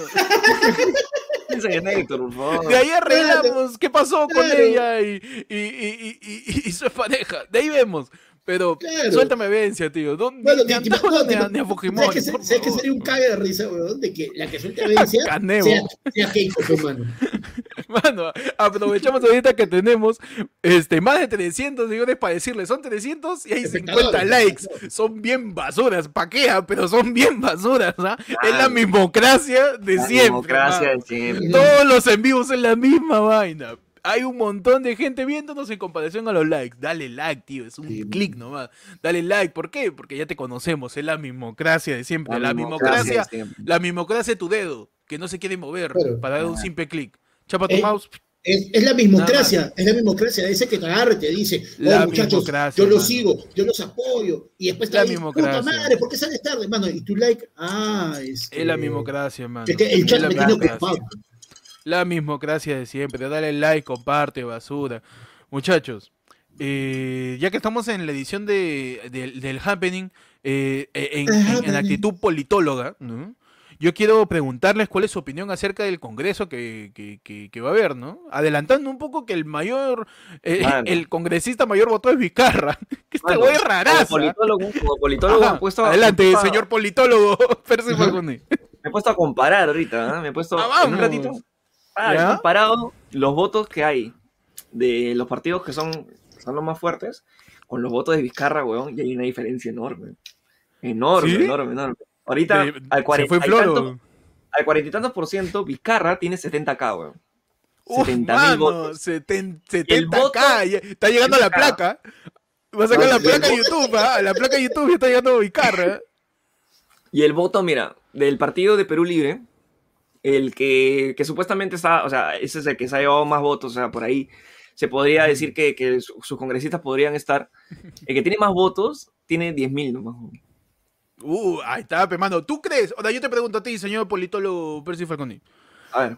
Héctor, por favor. De ahí arreglamos qué pasó con ella y, y, y, y, y- y su pareja. De ahí vemos. Pero Claro. suéltame a Avencia, tío. Ni, Bueno, ni a no, ni a- ni a Fujimori. ¿Sabes que, por ¿sabes que sería un cague de risa, weón? De que la que suelte (laughs) a Vencia Caneo. sea, sea Keiko, mano. (laughs) Mano, aprovechamos ahorita que tenemos este, más de 300 seguidores para decirles, son 300 y hay 50 Espectadores, likes. Son bien basuras, paquea, pero son bien basuras, ¿ah? Es la mismocracia de La siempre. democracia mano. de siempre. Todos los en vivos es la misma vaina. Hay un montón de gente viéndonos en comparación a los likes. Dale like, tío. Es un Sí, clic nomás. Dale like. ¿Por qué? Porque ya te conocemos. Es la mismocracia de siempre. La, mismocracia. de siempre. La mismocracia de tu dedo. Que no se quiere mover para dar un simple clic. Chapa tu Eh, mouse. Es, es la mismocracia, es la mismocracia, ese que te agarra y te dice, oh La muchachos, mismocracia, yo los mano. sigo, yo los apoyo, y después La te dice, puta mismocracia. madre, ¿por qué sales tarde, mano? Y tu like, ah, es Es la mismocracia, mano. que, que el Es chat la me tiene mismocracia. ocupado. La mismocracia de siempre. Dale like, comparte, basura. Muchachos, eh, ya que estamos en la edición de, del- del Happening, eh, eh, en, actitud politóloga, ¿no? yo quiero preguntarles cuál es su opinión acerca del Congreso que, que- que- que va a haber, ¿no? Adelantando un poco que el mayor, eh, (laughs) el congresista mayor votó es Vizcarra. (laughs) Que esta güey es Como raraza. politólogo, como politólogo Ajá. me he puesto, Adelante, me he puesto a- señor politólogo. (laughs) Me he puesto a comparar ahorita, ¿ah? Me he puesto Ah, en un ratito. Ah, he ¿Ya? comparado los votos que hay de los partidos que son, son los más fuertes con los votos de Vizcarra, weón, y hay una diferencia enorme. Enorme, ¿Sí? enorme, enorme. Ahorita, De- al se 40 fue y Floro. tanto- al cuarenta y tantos por ciento, Vizcarra tiene 70k, weón. Uf, 70 mano, votos. seten- el 70k, voto- ya- está llegando a la 70K. placa. Va a sacar No, la placa de YouTube, ¿ah? La placa de YouTube ya está llegando Vicarra. Y el voto, mira, del partido de Perú Libre, el que, que supuestamente está, o sea, ese es el que se ha llevado más votos, o sea, por ahí se podría decir que, que su- sus congresistas podrían estar. El que tiene más votos tiene 10.000 nomás. Uh, ahí está, mano. ¿Tú crees? Ahora yo te pregunto a ti, señor politólogo Percy Falconi.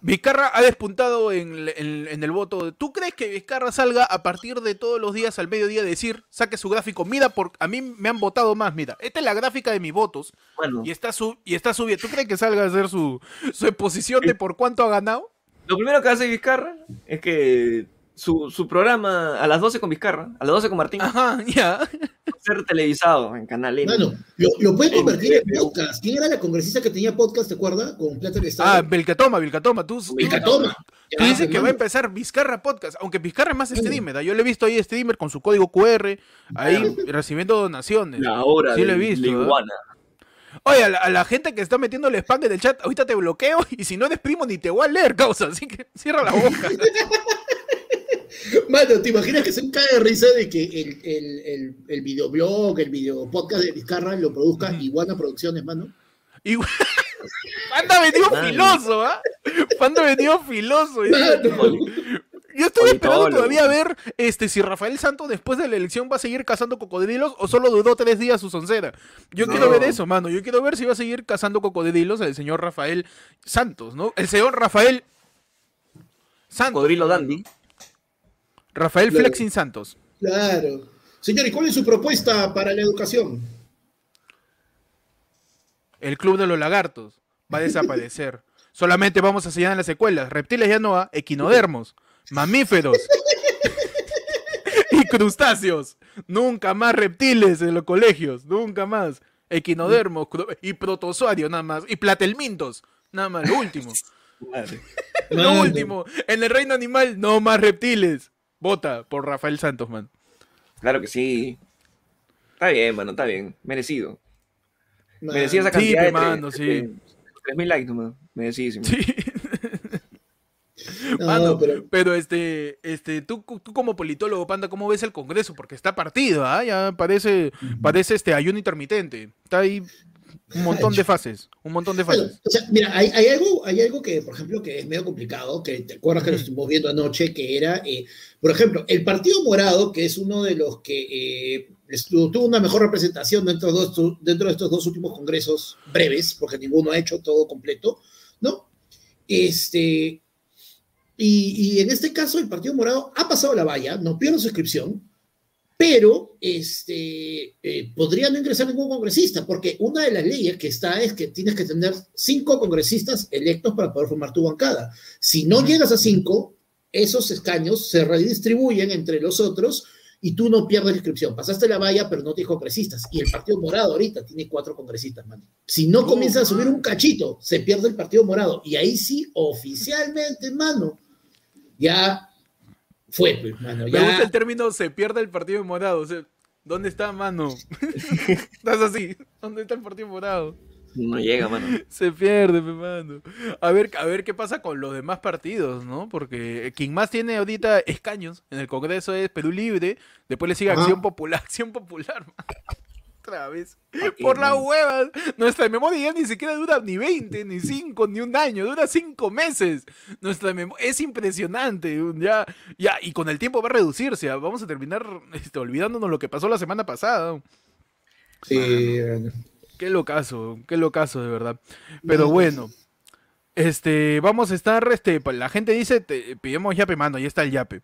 Vizcarra ha despuntado en, en- en el voto. ¿Tú crees que Vizcarra salga a partir de todos los días al mediodía a decir, saque su gráfico? Mira, por, a mí me han votado más. Mira, esta es la gráfica de mis votos bueno, y está, su, y está subiendo. ¿Tú crees que salga a hacer su, su exposición de por cuánto ha ganado? lo primero que hace Vizcarra es que su, su programa a las 12 con Vizcarra, a las 12 con Martín, Ajá, ya. a ser televisado en Canal N. Mano, lo, lo puede En convertir en podcast. ¿Quién era la congresista que tenía podcast, te acuerdas? Con Plata del Estado. Ah, Vilcatoma, Vilcatoma. Tú, Vilcatoma. Tú dices que va a empezar Vizcarra Podcast, aunque Vizcarra es más streamer. ¿ah? Yo le he visto ahí streamer con su código QR, ahí recibiendo donaciones. La hora Sí lo he de visto, iguana. Oye, a la, a la gente que está metiendo el spam en el chat, ahorita te bloqueo y si no eres primo ni te voy a leer, causa. Así que cierra la boca. (laughs) Mano, ¿te imaginas que se un cae de risa de que el, el, el, el videoblog, el video podcast de Vizcarra lo produzca Iguana Producciones, mano? Y (laughs) Panda venido filoso, ¿ah? Panda venido filoso. Yo estoy esperando todavía a ver este, si Rafael Santos después de la elección va a seguir cazando cocodrilos o solo duró tres días su soncera. Yo No. quiero ver eso, mano. Yo quiero ver si va a seguir cazando cocodrilos el señor Rafael Santos, ¿no? El señor Rafael Santos. Cocodrilo Dandy. Rafael Claro. Flexing Santos. Claro. Señor, ¿y cuál es su propuesta para la educación? El club de los lagartos va a desaparecer. (laughs) Solamente vamos a enseñar en las escuelas. Reptiles ya no, ¿ah? equinodermos, (laughs) mamíferos y crustáceos. Nunca más reptiles en los colegios, nunca más. equinodermos y protozoario nada más. Y platelmintos, nada más, lo último. Madre. lo último. En el reino animal, no más reptiles. Vota por Rafael Santos, man. Claro que sí. Está bien, mano, está bien. Merecido. Mano. Merecía esa Sí, cantidad pe, de mano, tres- sí. de 3.000 likes nomás. Merecidísimo. Sí. (laughs) No, Mano, pero- pero, este, este, tú, tú como politólogo, Panda, ¿cómo ves el Congreso? Porque está partido, ¿ah? Ya parece, parece este ayuno intermitente. Está ahí un montón de fases, un montón de Bueno, fases. o sea, mira, hay, hay algo, hay algo que, por ejemplo, que es medio complicado, que te acuerdas que lo estuvimos viendo anoche, que era, eh, por ejemplo, el Partido Morado, que es uno de los que eh, estuvo- tuvo una mejor representación dentro de, estos, dentro de estos dos últimos congresos breves, porque ninguno ha hecho todo completo, ¿no? Este, y, y en este caso, el Partido Morado ha pasado la valla, no pierde su inscripción, pero este, eh, podría no ingresar ningún congresista, porque una de las leyes que está es que tienes que tener cinco congresistas electos para poder formar tu bancada. Si no llegas a cinco, esos escaños se redistribuyen entre los otros y tú no pierdes la inscripción. Pasaste la valla, pero no tienes congresistas. Y el Partido Morado ahorita tiene cuatro congresistas, man. Si no comienza a subir un cachito, se pierde el Partido Morado. Y ahí sí, oficialmente, mano, ya fue, pues, mano. Me Ya, gusta el término se pierde el partido morado. O sea, ¿dónde está, mano? (laughs) Estás así. ¿Dónde está el partido morado? No llega, mano. Se pierde, pe, mano. A ver, a ver qué pasa con los demás partidos, ¿no? Porque quien más tiene ahorita escaños en el Congreso es Perú Libre, después le sigue Ajá. Acción Popular, (laughs) Acción Popular, mano. Otra vez. ¿Por las huevas. Nuestra memoria ya ni siquiera dura ni 20, ni 5, ni un año, dura 5 meses. Nuestra memoria es impresionante. Ya, ya, y con el tiempo va a reducirse. ah, Vamos a terminar este, olvidándonos lo que pasó la semana pasada. sí. Qué locazo, qué locazo de verdad. Pero No, bueno, este, vamos a estar, este, pa- la gente dice, te, pidamos yape, mano, ahí está el yape.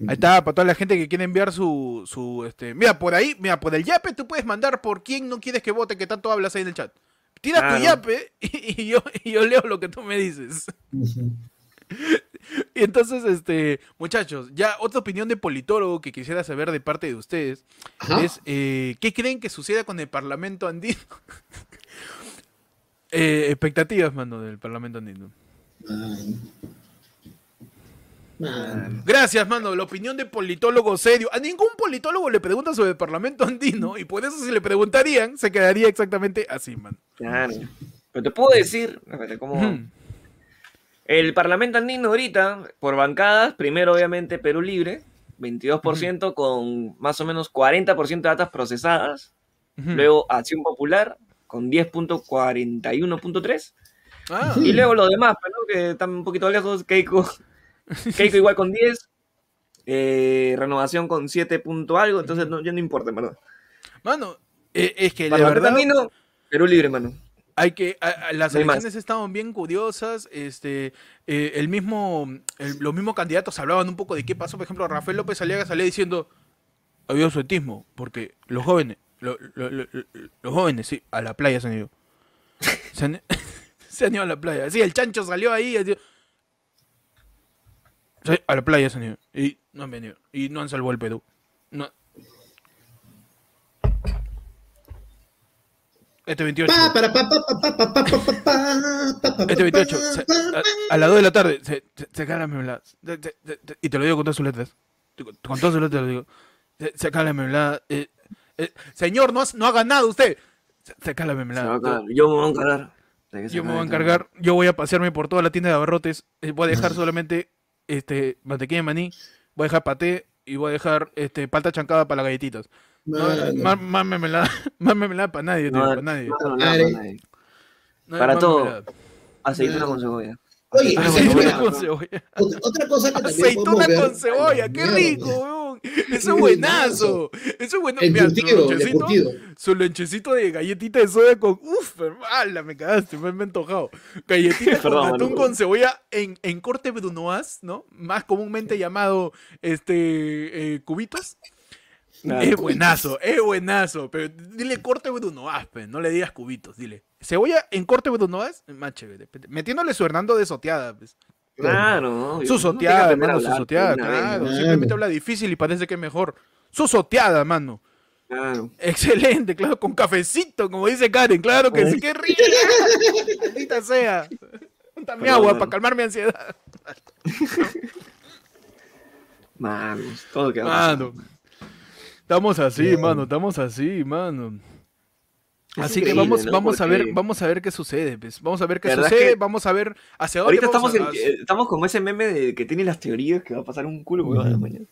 Ahí está, para toda la gente que quiere enviar su, su, este, mira, por ahí, mira, por el yape tú puedes mandar por quién no quieres que vote, que tanto hablas ahí en el chat. Tiras tu yape (laughs) y, y yo, y yo leo lo que tú me dices. (laughs) Y entonces, este, muchachos, ya otra opinión de politólogo que quisiera saber de parte de ustedes Ajá. es eh, ¿qué creen que suceda con el Parlamento andino? (laughs) Eh, expectativas, mano, del Parlamento andino. Man. Man. Gracias, mano. La opinión de politólogo serio. A ningún politólogo le preguntan sobre el Parlamento andino y por eso si le preguntarían se quedaría exactamente así, man. Claro. Pero te puedo decir, espérate, ¿cómo? Ujú. El Parlamento andino ahorita, por bancadas, primero obviamente Perú Libre, 22% con más o menos 40% de datas procesadas. Luego Acción Popular con 10.41.3. Ah, Y luego los demás, pues, ¿no? que están un poquito lejos. Keiko, (laughs) Keiko igual con 10. eh, renovación con 7 punto algo. Entonces no, ya no importa, en verdad. mano, eh, es que de Parlamento verdad andino, Perú Libre, mano. hay que a- a- las No hay más. elecciones estaban bien curiosas este eh, el mismo el- los mismos candidatos hablaban un poco de qué pasó por ejemplo Rafael López Aliaga salía diciendo había suetismo porque los jóvenes lo- lo- lo- lo- los jóvenes sí a la playa se han ido (laughs) se han, (laughs) se han ido a la playa sí el chancho salió ahí y decía, "Sí, a la playa se han ido. Y no han venido. Y no han salvado el Perú. No. Este 28. Este 28. Se, a, a, las 2 de la tarde se, se, se caen y te lo digo con todas sus letras. Con todas sus letras lo digo. Se, se caen las. Eh, eh, señor, no, no ha ganado usted. Se, se cae la mermelada. Yo me voy a encargar. Yo me voy a encargar. Yo voy a pasearme por toda la tienda de abarrotes. Voy a dejar solamente este, mantequilla de maní. Voy a dejar paté. Y voy a dejar este, palta chancada para las galletitas. No, más, más mermelada, más mermelada para nadie, tío, No, para nadie. no, no, no, Madre. no, nadie. Para todo. Aceituna con cebolla. Oye, Aceituna con cebolla. Otra, cosa que también Aceituna ver- con cebolla, qué rico, weón. Eso es buenazo. Eso es bueno. El Mira, su curtido, lonchecito, curtido. su lonchecito de galletita de soya con. Uf, ala, me cagaste, me, he antojado. Galletita (laughs) con Perdón, atún con cebolla en, en corte brunoise, ¿no? Más comúnmente llamado este eh, cubitos. Claro. Es buenazo, es buenazo. Pero dile corte brunoise, no le digas cubitos, dile. Cebolla en corte brunoise, más chévere. Metiéndole su Hernando de soteada, pues. Claro, ¿no? Su soteada, a hermano, su soteada, vez, claro. ¿no? ¿no? Simplemente habla difícil y parece que es mejor. Su soteada, mano. Claro. Excelente, claro, con cafecito, como dice Karen, claro que sí, qué rico. Maldita sea. Dame agua mano. para calmar mi ansiedad. Manos, todo queda Mano. Estamos así, mano, estamos así, mano. Es Así que vamos, ¿no? vamos a ver, vamos a ver qué sucede, pues. Vamos a ver qué ¿Verdad sucede, que- vamos a ver hacia dónde Ahorita vamos estamos, a- en- eh, estamos como ese meme de que tiene las teorías que va a pasar un culo a la mañana.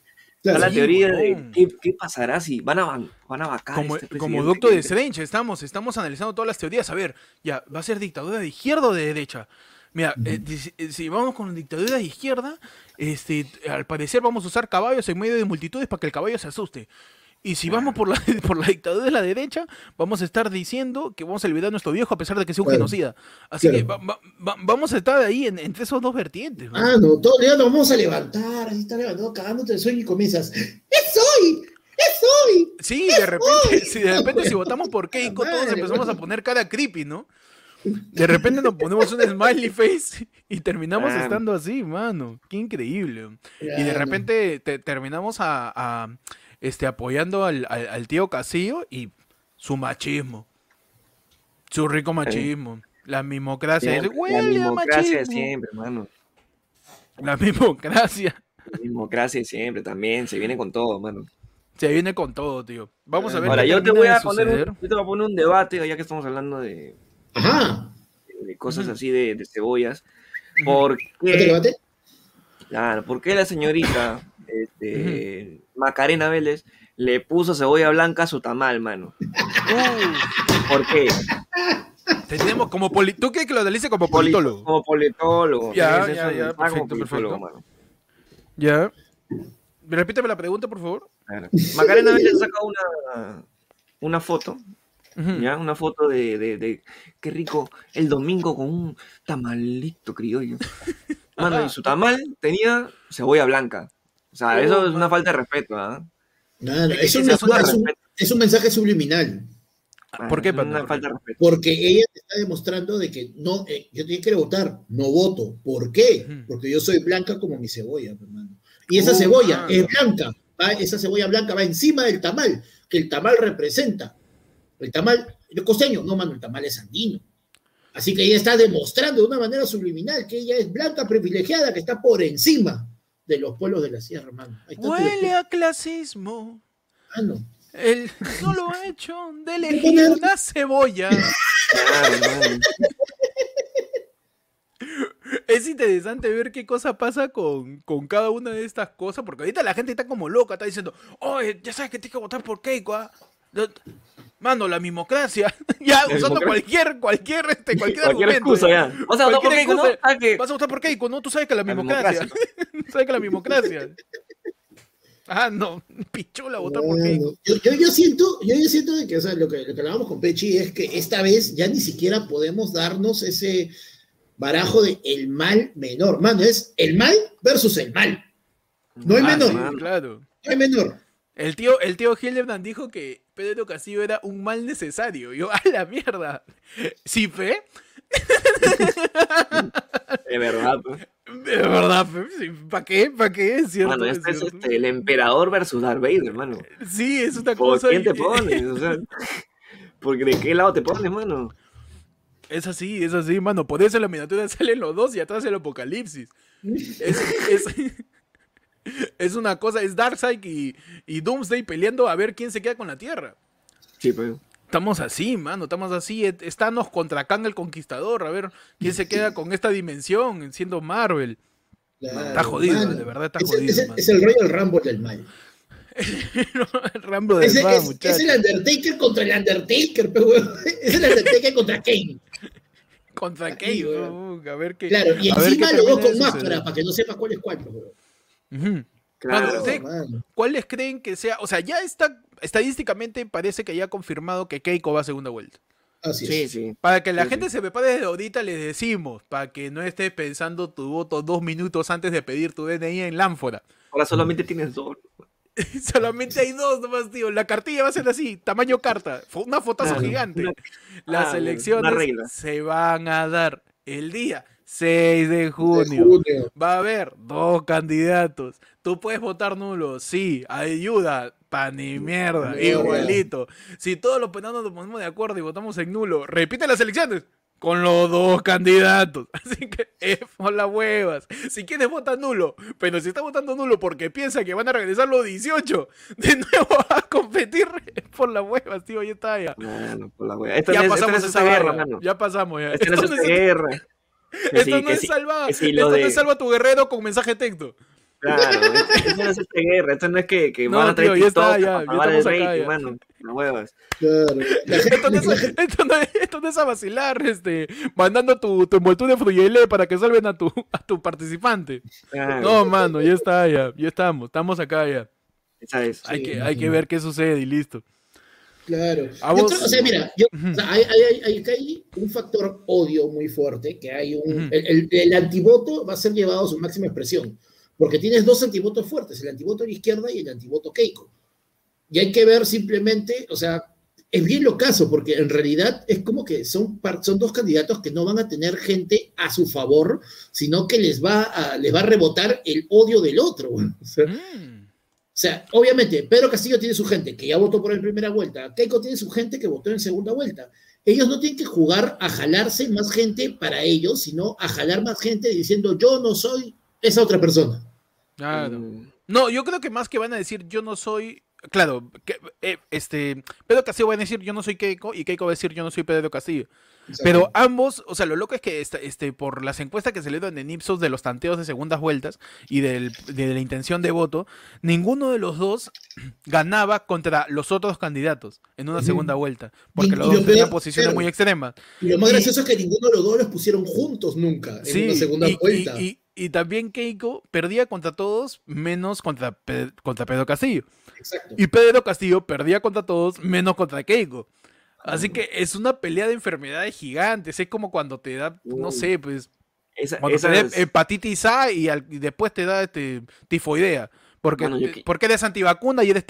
Claro. Está la teoría de qué, qué pasará si van a, van a vacar como, este como Doctor que- Strange, estamos, estamos analizando todas las teorías. A ver, ya, ¿va a ser dictadura de izquierda o de derecha? Mira, eh, si, si vamos con dictadura de izquierda, este, al parecer vamos a usar caballos en medio de multitudes para que el caballo se asuste. Y si vamos por la, (laughs) por la dictadura de la derecha, vamos a estar diciendo que vamos a olvidar a nuestro viejo a pesar de que sea un Claro. genocida. Así Claro. que va- va- va- vamos a estar ahí en- entre esos dos vertientes. Ah, no, todo el día nos vamos a levantar, así está levantado, cagándote de sueño y comienzas. ¡Es hoy! ¡Es hoy! Sí, de repente, si (laughs) de repente si votamos por (laughs) Keiko, todos empezamos a poner cara creepy, ¿no? De repente nos ponemos un smiley face y terminamos estando así, mano. Qué increíble. Y de repente te- terminamos a, a, este, apoyando al, al- al tío Casillo y su machismo. Su rico machismo. La mimocracia. Siempre, Huele la a democracia de machismo. siempre, hermano. La mimocracia. La democracia de siempre también, se viene con todo, mano. Se viene con todo, tío. Vamos a ver Ahora, yo te voy de a poner un, yo te voy a poner un debate, ya que estamos hablando de, Ajá. de cosas Ujú. así de, de cebollas. ¿Por ¿Ya te qué, levanté? claro, ¿por qué la señorita este, Macarena Vélez le puso cebolla blanca a su tamal, mano? ¿Por qué? tenemos como poli- ¿Tú qué que lo analice como Poli- politólogo? Como politólogo. Ya, ya, ya, perfecto, perfecto. mano. Ya. Repíteme la pregunta, por favor. Claro. Macarena Vélez saca una, una foto. ¿ya? Una foto de, de, de- qué rico el domingo con un tamalito criollo. (laughs) Mano, y su tamal tenía cebolla blanca. O sea, eso es una falta de respeto, ¿ah? Nada, es, un, es una es un- respeto. es un mensaje subliminal. ¿Por qué? Una ¿Por falta de respeto. Porque ella te está demostrando de que no, eh, yo te quiero votar, no voto. ¿Por qué? Porque yo soy blanca como mi cebolla, hermano. Y esa Oh, cebolla mano. es blanca, va- esa cebolla blanca va encima del tamal, que el tamal representa. El tamal, el costeño, no, mano, el tamal es andino. Así que ella está demostrando de una manera subliminal que ella es blanca privilegiada, que está por encima de los pueblos de la sierra, hermano. Ahí está tu Huele a clasismo. hermano. El (laughs) solo hecho de elegir una cebolla. (laughs) (laughs) Es interesante ver qué cosa pasa con, con cada una de estas cosas, porque ahorita la gente está como loca, está diciendo, oye, ya sabes que tienes que votar por Keiko, ¿ah? No- Mano, la mimocracia. (laughs) ya, La usando mimocracia. cualquier, cualquier, este, cualquier, Cualquier argumento, excusa ya. Vas a votar por Keiko, ¿no? excusa. Ah, que- Vas a votar por Keiko, ¿no? Tú sabes que la La mimocracia. mimocracia. (laughs) sabes que la mimocracia. Ah, no, pichula votar por Bueno, Keiko. yo, yo, yo siento, yo, yo siento de que, o sea, lo que, lo que hablábamos con Pechi es que esta vez ya ni siquiera podemos darnos ese barajo de el mal menor. Mano, es el mal versus el mal. No hay Ah, menor. Claro. No hay menor. El tío, el tío Hildebrand dijo que Pedro Castillo era un mal necesario. Yo, (laughs) a la mierda. ¿Sí, fe? De verdad. pues. De verdad, ¿para qué? ¿Para qué? Es cierto. Mano, es este es este, el emperador versus Darth Vader, hermano. Sí, es una ¿Por cosa. quién te pones? O sea, porque ¿de qué lado te pones, mano? Es así, es así, mano. Por eso en la miniatura salen los dos y atrás el apocalipsis. Es, es, (laughs) es una cosa, es Darkseid y, y Doomsday peleando a ver quién se queda con la Tierra. Sí, pues. Estamos así, mano, estamos así. Estamos contra Kang el Conquistador. A ver quién se queda con esta dimensión, siendo Marvel. Claro, Está jodido, de verdad está Es el- jodido, Es, el- mano. es el Royal Rumble del mal. (laughs) Rambo de Es, el- más, es- muchachos. es el Undertaker contra el Undertaker, pe, huevón. (laughs) Es el Undertaker contra Kane. Contra Kane, a ver qué. Claro, y encima los dos con máscara, para que no sepa cuál es cuál. Huevón. Ujú. Claro. Mano, ¿ustedes No, mano. ¿Cuáles creen que sea? O sea, ya está, estadísticamente parece que ya ha confirmado que Keiko va a segunda vuelta. Así Sí, es. sí. Para que la Sí, gente se prepare desde ahorita, les decimos, para que no estés pensando tu voto dos minutos antes de pedir tu DNI en Lánfora. Ahora solamente tienes dos. (laughs) Solamente hay dos nomás, tío. La cartilla va a ser así, tamaño carta, una fotazo Claro. gigante. Una- Las Ah, elecciones se van a dar el día 6 de De junio. Va a haber dos candidatos. Tú puedes votar nulo, sí, ayuda, pa ni mierda, Mierda. igualito. Si todos los penados nos ponemos de acuerdo y votamos en nulo, repite las elecciones con los dos candidatos. (laughs) Así que es por las huevas. Si quieres vota nulo, pero si está votando nulo porque piensa que van a regresar los 18, de nuevo (laughs) a competir es por las huevas, tío, ya está ya. Mano, por la. Esto Ya no es, esto no pasamos es esa esta guerra, guerra, mano. ya pasamos ya. Esto no es esta es- guerra. Esto sí, no es sí, salva, sí, esto no es salva a tu guerrero con mensaje de texto. Claro, esto no es esta guerra. Esto no es que, que No, van a traer tío, ya está, TikTok ya, pagar el rating, ya. mano. Las huevas. Claro. Esto no, es, esto, no es, esto no es a vacilar, este, mandando tu, tu envoltura de fruyele para que salven a tu, a tu participante. Claro, No, mano, ya está, ya, ya estamos, estamos acá ya. esa es. Hay, Sí, que, no, hay que no. ver qué sucede y listo. Claro. Yo creo- o sea, mira, yo- Ujú. o sea, hay, hay- hay- hay- que hay un factor odio muy fuerte, que hay un... El, el- el antivoto va a ser llevado a su máxima expresión, porque tienes dos antivotos fuertes, el antivoto de la izquierda y el antivoto Keiko. Y hay que ver simplemente, o sea, es bien lo caso, porque en realidad es como que son, son dos candidatos que no van a tener gente a su favor, sino que les va a, les va a rebotar el odio del otro. (laughs) O sea, Mm. Sea, obviamente, Pedro Castillo tiene su gente que ya votó por en primera vuelta. Keiko tiene su gente que votó en segunda vuelta. Ellos no tienen que jugar a jalarse más gente para ellos, sino a jalar más gente diciendo yo no soy esa otra persona. Claro. Mm, No, yo creo que más que van a decir yo no soy. Claro, que, eh, este. Pedro Castillo va a decir yo no soy Keiko y Keiko va a decir yo no soy Pedro Castillo. Pero ambos, o sea, lo loco es que este, por las encuestas que se le dan en Ipsos de los tanteos de segundas vueltas y del- de la intención de voto, ninguno de los dos (clears throat) ganaba contra los otros candidatos en una segunda vuelta, porque Y- los y dos tenían posiciones claro. muy extremas. y lo más y- gracioso es que ninguno de los dos los pusieron juntos nunca en Sí, una segunda vuelta. y- y también Keiko perdía contra todos menos contra, contra Pedro Castillo. Exacto. Y Pedro Castillo perdía contra todos menos contra Keiko. Así que es una pelea de enfermedades gigantes. Es como cuando te da, no sé, pues, Esa, cuando te da hepatitis A y, al- y después te da este, tifoidea. Porque, yo qui- porque eres antivacuna y eres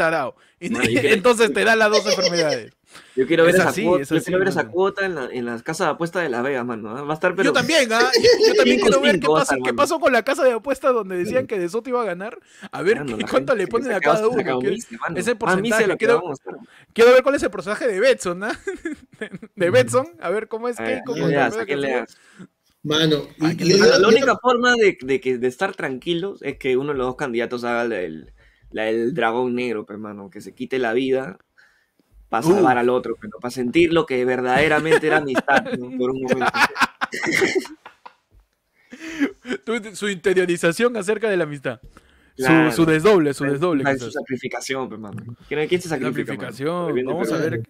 (laughs) yo quiero- entonces te da las dos (laughs) enfermedades. Yo quiero ver, Es esa, así, cuota, es yo así, quiero ver esa mano. cuota en, la- en las casas de apuestas de Las Vegas, mano. ¿ah? Va a estar, pero. Yo también, ¿ah? Yo, (laughs) yo también quiero ver qué cinco va a pasó, estar, qué pasó con la casa de apuestas donde decían que De Soto iba a ganar. A ver Mano, qué- cuánto gente le ponen a cada uno. ese Ah, porcentaje, lo quiero- vamos quiero ver cuál es el porcentaje de Betson, ¿ah? (laughs) De, de Betson, a ver cómo es A que. Mano, y- que y la única forma de, de, que, de estar tranquilos es que uno de los dos candidatos haga la del, la del dragón negro, hermano, que se quite la vida para Uh. salvar al otro, pero para sentir lo que verdaderamente era amistad ¿no? por un momento. (laughs) Tu- Su interiorización acerca de la amistad. Su- Claro. Su, desdoble, su desdoble. Quizás. su sacrificación, hermano. ¿Quién, se sacrifica? Sacrificación. Vamos a ver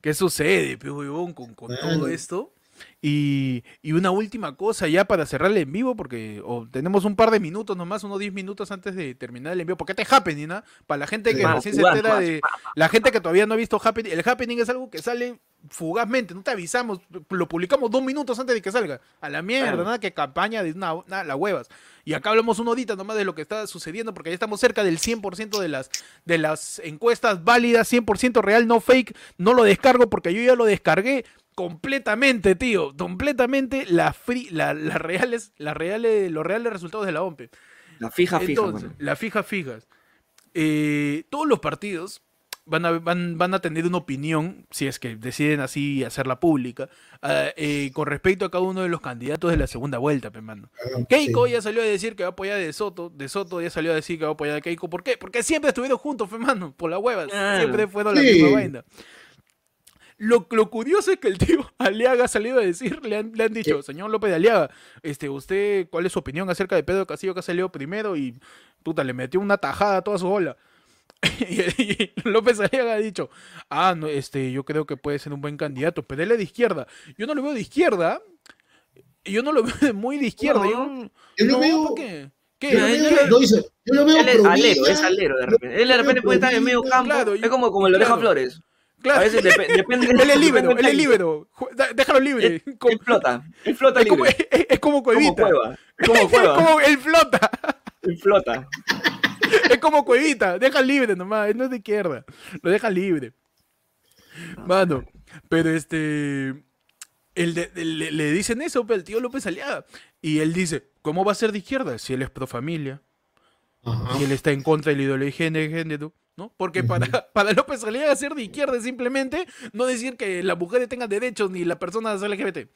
qué sucede, huevón, con, con todo esto. Y, y una última cosa ya para cerrar el en vivo, porque tenemos un par de minutos nomás, unos 10 minutos antes de terminar el envío. Porque este es happening, ¿no? Para la gente que recién se entera de. La gente que todavía no ha visto happening. El happening es algo que sale fugazmente, no te avisamos, lo publicamos dos minutos antes de que salga. A la mierda, Claro. nada que campaña de una, nada, la huevas. Y acá hablamos una horita nomás de lo que está sucediendo, porque ya estamos cerca del 100% de las, de las encuestas válidas, 100% real, no fake. No lo descargo porque yo ya lo descargué completamente, tío. Completamente las free, la, las reales, las reales, los reales resultados de la OMPE. La fija, fija, Entonces, mano. las fijas. Eh, todos los partidos van a, van, van a tener una opinión, si es que deciden así hacerla pública, ah, eh, con respecto a cada uno de los candidatos de la segunda vuelta, pe, mano. Ah, Keiko sí. ya salió a decir que va a apoyar a De Soto, De Soto ya salió a decir que va a apoyar a Keiko. ¿Por qué? Porque siempre estuvieron juntos, fe, mano, por la hueva. Siempre fueron la Sí. misma vaina. Lo, lo curioso es que el tío (laughs) Aliaga ha salido a decir, le han, le han dicho, ¿Qué? señor López de Aliaga, este, ¿usted cuál es su opinión acerca de Pedro Castillo que ha salido primero? Y puta, le metió una tajada a toda su bola. (laughs) y, y López Aliaga ha dicho, ah, no, este, yo creo que puede ser un buen candidato, pero él es de izquierda. Yo no lo veo de izquierda, yo no lo (laughs) veo de muy de izquierda. No. yo, Yo lo no, veo- ¿por qué? ¿Qué? Yo lo Yo- veo, no, dice, yo lo veo Él es alero, es alero de repente. Él de repente puede estar en medio campo. Claro, es como, como el Oreja claro. Flores. Claro. A veces depe- (laughs) depende. Él es libero, él es libero. Déjalo libre. Como- Él flota. Él flota es, como, libre. es, es como Como Cuevita. cueva. Es como (laughs) Es cueva. como él flota. Él flota. (laughs) Es como Cuevita. Deja libre nomás. Él no es de izquierda. Lo deja libre. Mano. Pero este. el de- el- le, le dicen eso, pero el tío López Aliaga. Y él dice, ¿cómo va a ser de izquierda si él es pro familia? Ajá. Si él está en contra de la ideología de género, ¿no? Porque para, (laughs) para López Aliaga ser de izquierda es simplemente no decir que las mujeres tengan derechos ni las personas LGBT.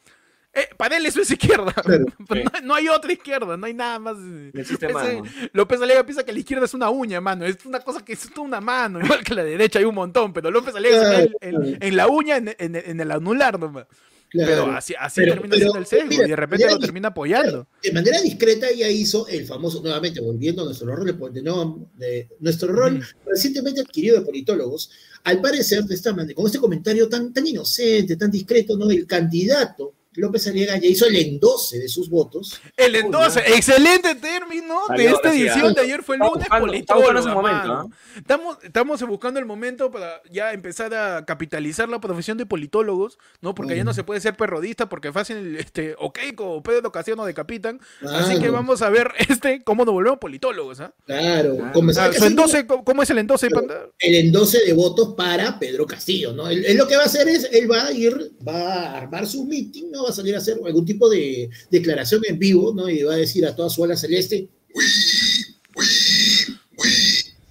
Eh, para él eso es izquierda. Claro. (laughs) No, no hay otra izquierda, no hay nada más. Ese- más, ¿no? López Aliaga piensa que la izquierda es una uña, mano. Es una cosa que es toda una mano. Igual que la derecha hay un montón, pero López Aliaga se queda en, en- en la uña, en, en- en el anular nomás. Claro. Pero así, así Pero- termina pero, siendo el sesgo mira, y de repente lo termina apoyando. de manera discreta ella hizo el famoso, nuevamente volviendo a nuestro rol de, de no- de- nuestro rol recientemente adquirido de politólogos, al parecer de esta manera, con este comentario tan, tan inocente, tan discreto, ¿no? El candidato López Aliaga ya hizo el endose de sus votos. El endose, excelente término de Salió, esta decía. edición de ayer fue el lunes politólogo, mano. Estamos, estamos buscando el momento para ya empezar a capitalizar la profesión de politólogos, ¿no? Porque ya no Mm. se puede ser perrodista porque fácil, este, ok, como Pedro Castillo nos decapitan. Así Claro, que vamos a ver (laughs) este cómo nos volvemos politólogos, ¿ah? Claro, Claro. comenzar Ah, endose, ¿cómo- ¿Cómo es el endose, panda? el endose de votos para Pedro Castillo, ¿no? Él, él lo que va a hacer es, él va a ir, va a armar su meeting, ¿no? Va a salir a hacer algún tipo de declaración en vivo, ¿no? Y va a decir a toda su ala celeste,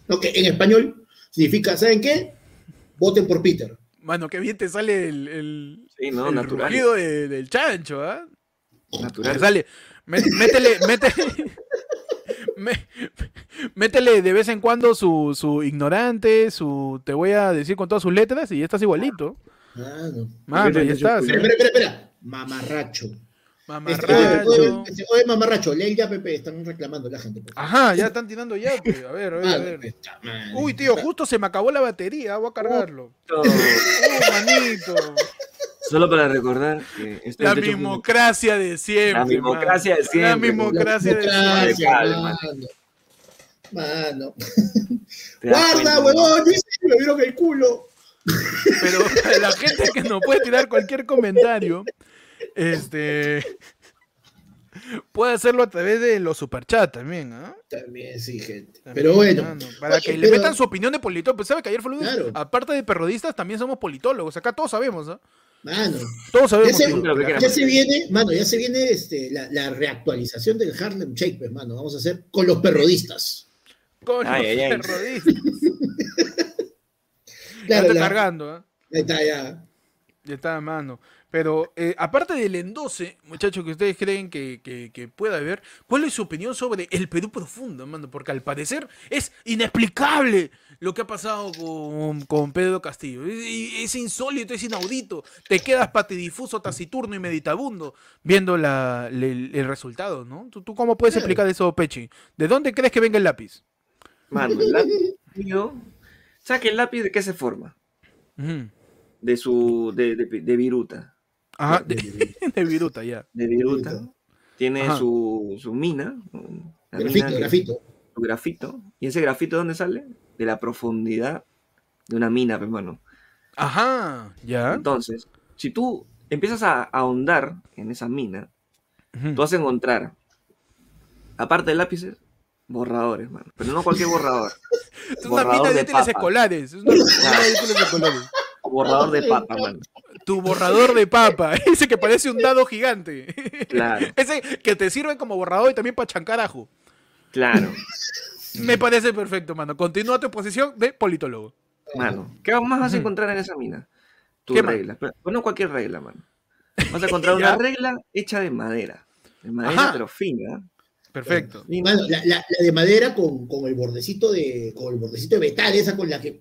¿no? Que en español significa, ¿saben qué? Voten por Peter. Mano, qué bien te sale el, el, Sí, no, el natural. rugido de- del chancho, ¿ah? Te Natural. sale. Mé- Métele, (laughs) métele. mé- Métele de vez en cuando su, su ignorante, su te voy a decir con todas sus letras y ya estás igualito. Ah, no. Mano, ya estás. Espera, ¿eh? espera, espera, espera. Mamarracho. Este, oye, Mamarracho. oye, este, oye, mamarracho, lee ya, Pepe, están reclamando la gente. Ajá, ya están tirando ya. pues. A ver, a ver, a ver. Uy, tío, justo se me acabó la batería. Voy a cargarlo. Manito. Solo para recordar que este La mismocracia de siempre. La mismocracia de mano. siempre. La mismocracia de siempre. Mano. Mano. das Guarda, huevón, dice que me vieron el culo. Pero para la gente que nos puede tirar cualquier comentario, este puede hacerlo a través de los superchats también, ¿ah? También, sí, gente. También, Pero bueno. mano, para Oye, que le metan su opinión de politólogo. Pues sabe que ayer fue lunes, Claro. aparte de perrodistas, también somos politólogos. Acá todos sabemos, ¿ah? Mano, Todos sabemos. Ya se- que- ya se viene, mano, ya se viene este, la, la reactualización del Harlem Shake, pues, mano. Vamos a hacer con los perrodistas. con Ay, los ay, ay. Ya está la- cargando, ¿ah? ahí está, ya. Ya está a mano. Pero eh, aparte del endose, muchachos, que ustedes creen que, que, que pueda haber, ¿cuál es su opinión sobre el Perú profundo, mano? Porque al parecer es inexplicable lo que ha pasado con, con Pedro Castillo. Es, es insólito, es inaudito. Te quedas patidifuso, taciturno y meditabundo viendo la, el, el resultado, ¿no? ¿Tú, tú cómo puedes explicar eso, Pechi? ¿De dónde crees que venga el lápiz? Mano, el lápiz, (laughs) tío, ¿sabes que el lápiz de qué se forma? De su, de, de, de viruta. Ajá, de, (laughs) de viruta, ya. De viruta. Viruta. Tiene Ajá. su, su mina. Grafito, mina grafito. Su grafito. ¿Y ese grafito de dónde sale? De la profundidad de una mina, pues, hermano. Ajá, ya. Entonces, si tú empiezas a ahondar en esa mina, tú vas a encontrar, aparte de lápices, borradores, mano. Pero no cualquier borrador. Es una borrador mina de de útiles papa. escolares. Es una mina de útiles escolares. Borrador de papa, mano. Tu borrador de papa. (laughs) Ese que parece un dado gigante. Claro, (laughs) Ese que te sirve como borrador y también para chancar ajo. claro. Me parece perfecto, mano. Continúa tu posición de politólogo. Mano, ¿qué más vas a encontrar en esa mina? ¿Qué más? reglas. Pero pero no cualquier regla, mano. Vas a encontrar (laughs) una regla hecha de madera. De madera, Ajá. pero fina. Perfecto. Mano, la, la- la de madera con, con el bordecito de. con el bordecito de metal, esa con la que.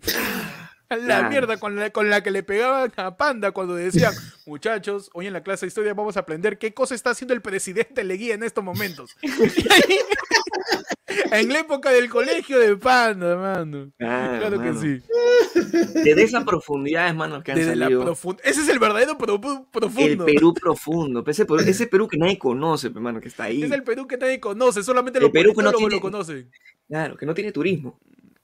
La Claro. mierda con la, con la que le pegaban a Panda cuando decían, (laughs) muchachos, hoy en la clase de historia vamos a aprender qué cosa está haciendo el presidente Leguía en estos momentos. (laughs) En la época del colegio de Panda, mano. Claro, Claro que sí. Desde esas profundidades, mano, que han Desde la salido. profunda. Ese es el verdadero pro- El profundo. Perú profundo. Ese Perú, ese Perú que nadie conoce, pe, mano, que está ahí. Es el Perú que nadie conoce, solamente El los Perú que no tiene- lo conocen. Claro, que no tiene turismo.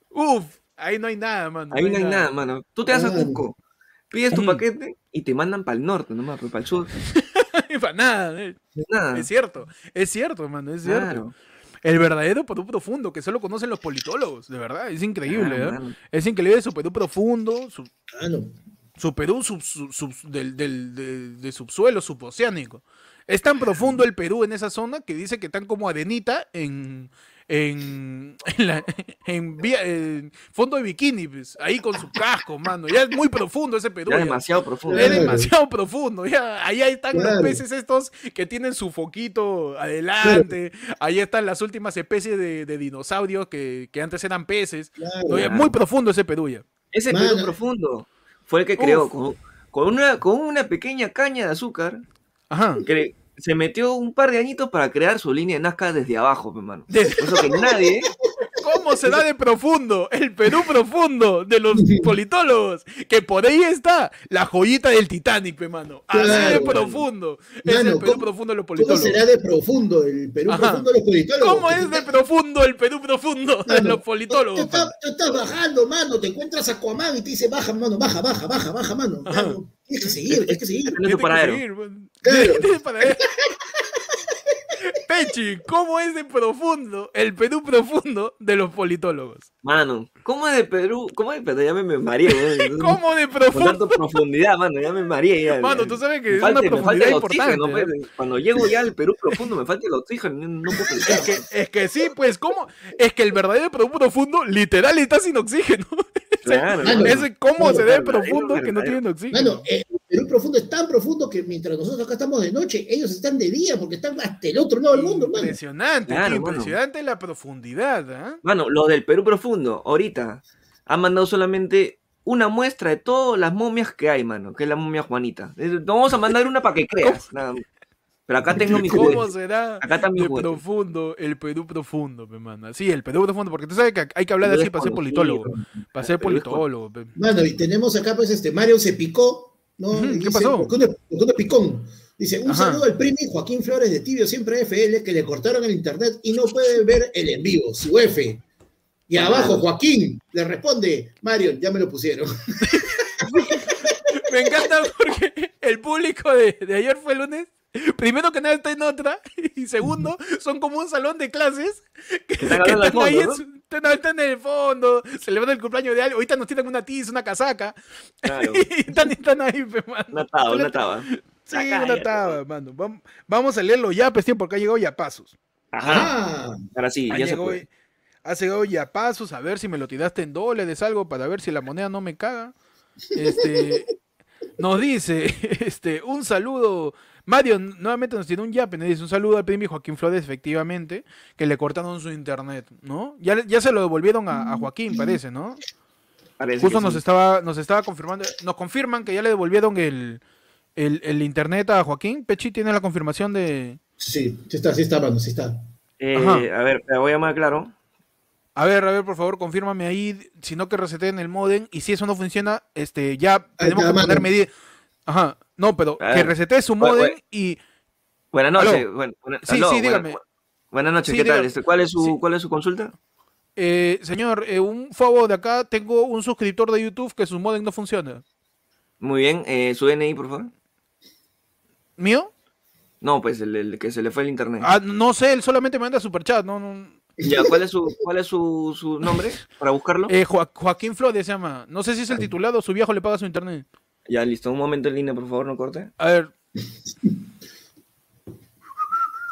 Uf, ahí no hay nada, mano. Ahí no hay nada, mano. Tú te vas a. Cusco, pides tu paquete y te mandan para el norte nomás, para el sur. (laughs) Para nada. eh. Nada. Es cierto, es cierto, mano, es cierto. Claro. El verdadero Perú profundo, que solo conocen los politólogos, de verdad, es increíble, Claro, ¿eh? Es increíble su Perú profundo, su... Ah, no. Su Perú sub- sub- sub- del, del- de, de subsuelo suboceánico. Es tan profundo el Perú en esa zona que dice que están como arenita en, en, en, la- en vía- en fondo de bikini, pues, ahí con su casco, mano. Ya es muy profundo ese Perú. Ya ya. demasiado profundo. Es demasiado profundo. Ya, ahí están Claro. los peces estos que tienen su foquito adelante. Ahí están las últimas especies de, de dinosaurios que, que antes eran peces. Claro. No, ya es muy profundo ese Perú ya. Ese Mano. Perú profundo fue el que creó con, con una, con una pequeña caña de azúcar Ajá. que se metió un par de añitos para crear su línea de Nazca desde abajo, mi hermano. Desde- Por eso que nadie, ¿Cómo se da de profundo? El Perú profundo de los (laughs) politólogos. Que por ahí está la joyita del Titanic, pe, mano. Así de profundo. Es Mano, el Perú ¿cómo- profundo de los ¿Cómo politólogos. será de profundo el Perú Ajá. profundo de los politólogos? ¿Cómo es de profundo el Perú profundo de los politólogos? tú estás bajando, mano, te encuentras a Aquaman y te dice, baja, mano, baja, baja, baja, baja, mano. Tienes que seguir, tienes que seguir. Tiene Tiene su que seguir. Claro. (laughs) (laughs) Pechi, ¿cómo es de profundo el Perú profundo de los politólogos? mano, ¿cómo es de Perú? ¿Cómo es de Perú? Ya me, me mareé. (laughs) ¿Cómo de Con profundo? tanto profundidad, mano, ya me mareé. Ya, Mano, tú sabes que es falta- una me falta profundidad el importante. oxígeno, ¿eh? Cuando llego ya al Perú profundo me falta el oxígeno, no, puedo pensar. Es que, es que sí, pues, ¿cómo? Es que el verdadero Perú profundo literal está sin oxígeno. Claro, (laughs) mano. Ese cómo se ve profundo que no tiene oxígeno. Mano, eh, Perú profundo es tan profundo que mientras nosotros acá estamos de noche, ellos están de día porque están hasta el otro lado del mundo, hermano. Impresionante, Claro, mano. impresionante la profundidad, ¿ah? Mano, los del Perú profundo, ahorita, han mandado solamente una muestra de todas las momias que hay, mano, que es la momia Juanita. Eh, Vamos a mandar una para que (laughs) creas. nada. Pero acá tengo mi ¿Cómo juguete. será Acá está mi de juguete. profundo el Perú profundo, pe, mano? Sí, el Perú profundo, porque tú sabes que hay que hablar Perú así para ser politólogo. Para ser politólogo. Mano, y tenemos acá, pues, este, Mario se picó, ¿no? ¿qué dice, pasó? ¿Por qué uno, por qué uno es picón? Dice, un Ajá. saludo al primi Joaquín Flores de Tibio, siempre FL, que le cortaron el internet y no puede ver el en vivo, su F. Y abajo, Joaquín, le responde, Mario, ya me lo pusieron. (laughs) Me encanta porque el público de, de ayer fue el lunes. Primero que nada está en otra. Y segundo, son como un salón de clases que, que están ahí, fondo, en su- están, están en el fondo, celebrando el cumpleaños de alguien. Ahorita nos tiran una tiza, una casaca. Claro. (laughs) Y están, están ahí, mano. Una taba, una taba. Sí, Acá, una ya, taba, mano. Vam- Vamos a leerlo ya, pues, tío, porque ha llegado ya pasos. Ajá. Ah, Ahora sí, ya se llegado, puede. ha llegado ya pasos, a ver si me lo tiraste en dólares, algo, para ver si la moneda no me caga. Este, nos dice, (laughs) este, un saludo. Mario nuevamente nos tiene un yape, nos dice un saludo al primo Joaquín Flores, efectivamente, que le cortaron su internet, ¿no? Ya, ya se lo devolvieron a, a Joaquín, parece, ¿no? Parece Justo nos sí. estaba, nos estaba confirmando, nos confirman que ya le devolvieron el, el, el internet a Joaquín. Pechi tiene la confirmación de. sí, sí está, sí está, mano, sí está. Eh, a ver, te voy a llamar claro. A ver, a ver, por favor, confírmame ahí, si no que reseteen el modem y si eso no funciona, este, ya tenemos que poner medidas. Ajá, no, pero A que resetee su modem bueno. y Buenas noches. Bueno, buena- Sí, sí, buena- dígame. buenas noches, Sí, ¿qué tal? dígame. Este, ¿cuál, es su, Sí. ¿Cuál es su consulta? eh, señor, eh, un favor de acá, tengo un suscriptor de YouTube que su modem no funciona. Muy bien, eh, su DNI, por favor. ¿Mío? No, pues el, el que se le fue el internet. Ah, no sé, él solamente me manda superchat, no, no. Ya, ¿cuál es su, cuál es su, su nombre para buscarlo? Eh, Joa- Joaquín Flores se llama. No sé si es el titulado su viejo le paga su internet. Ya, listo. Un momento en línea, por favor, no corte. A ver.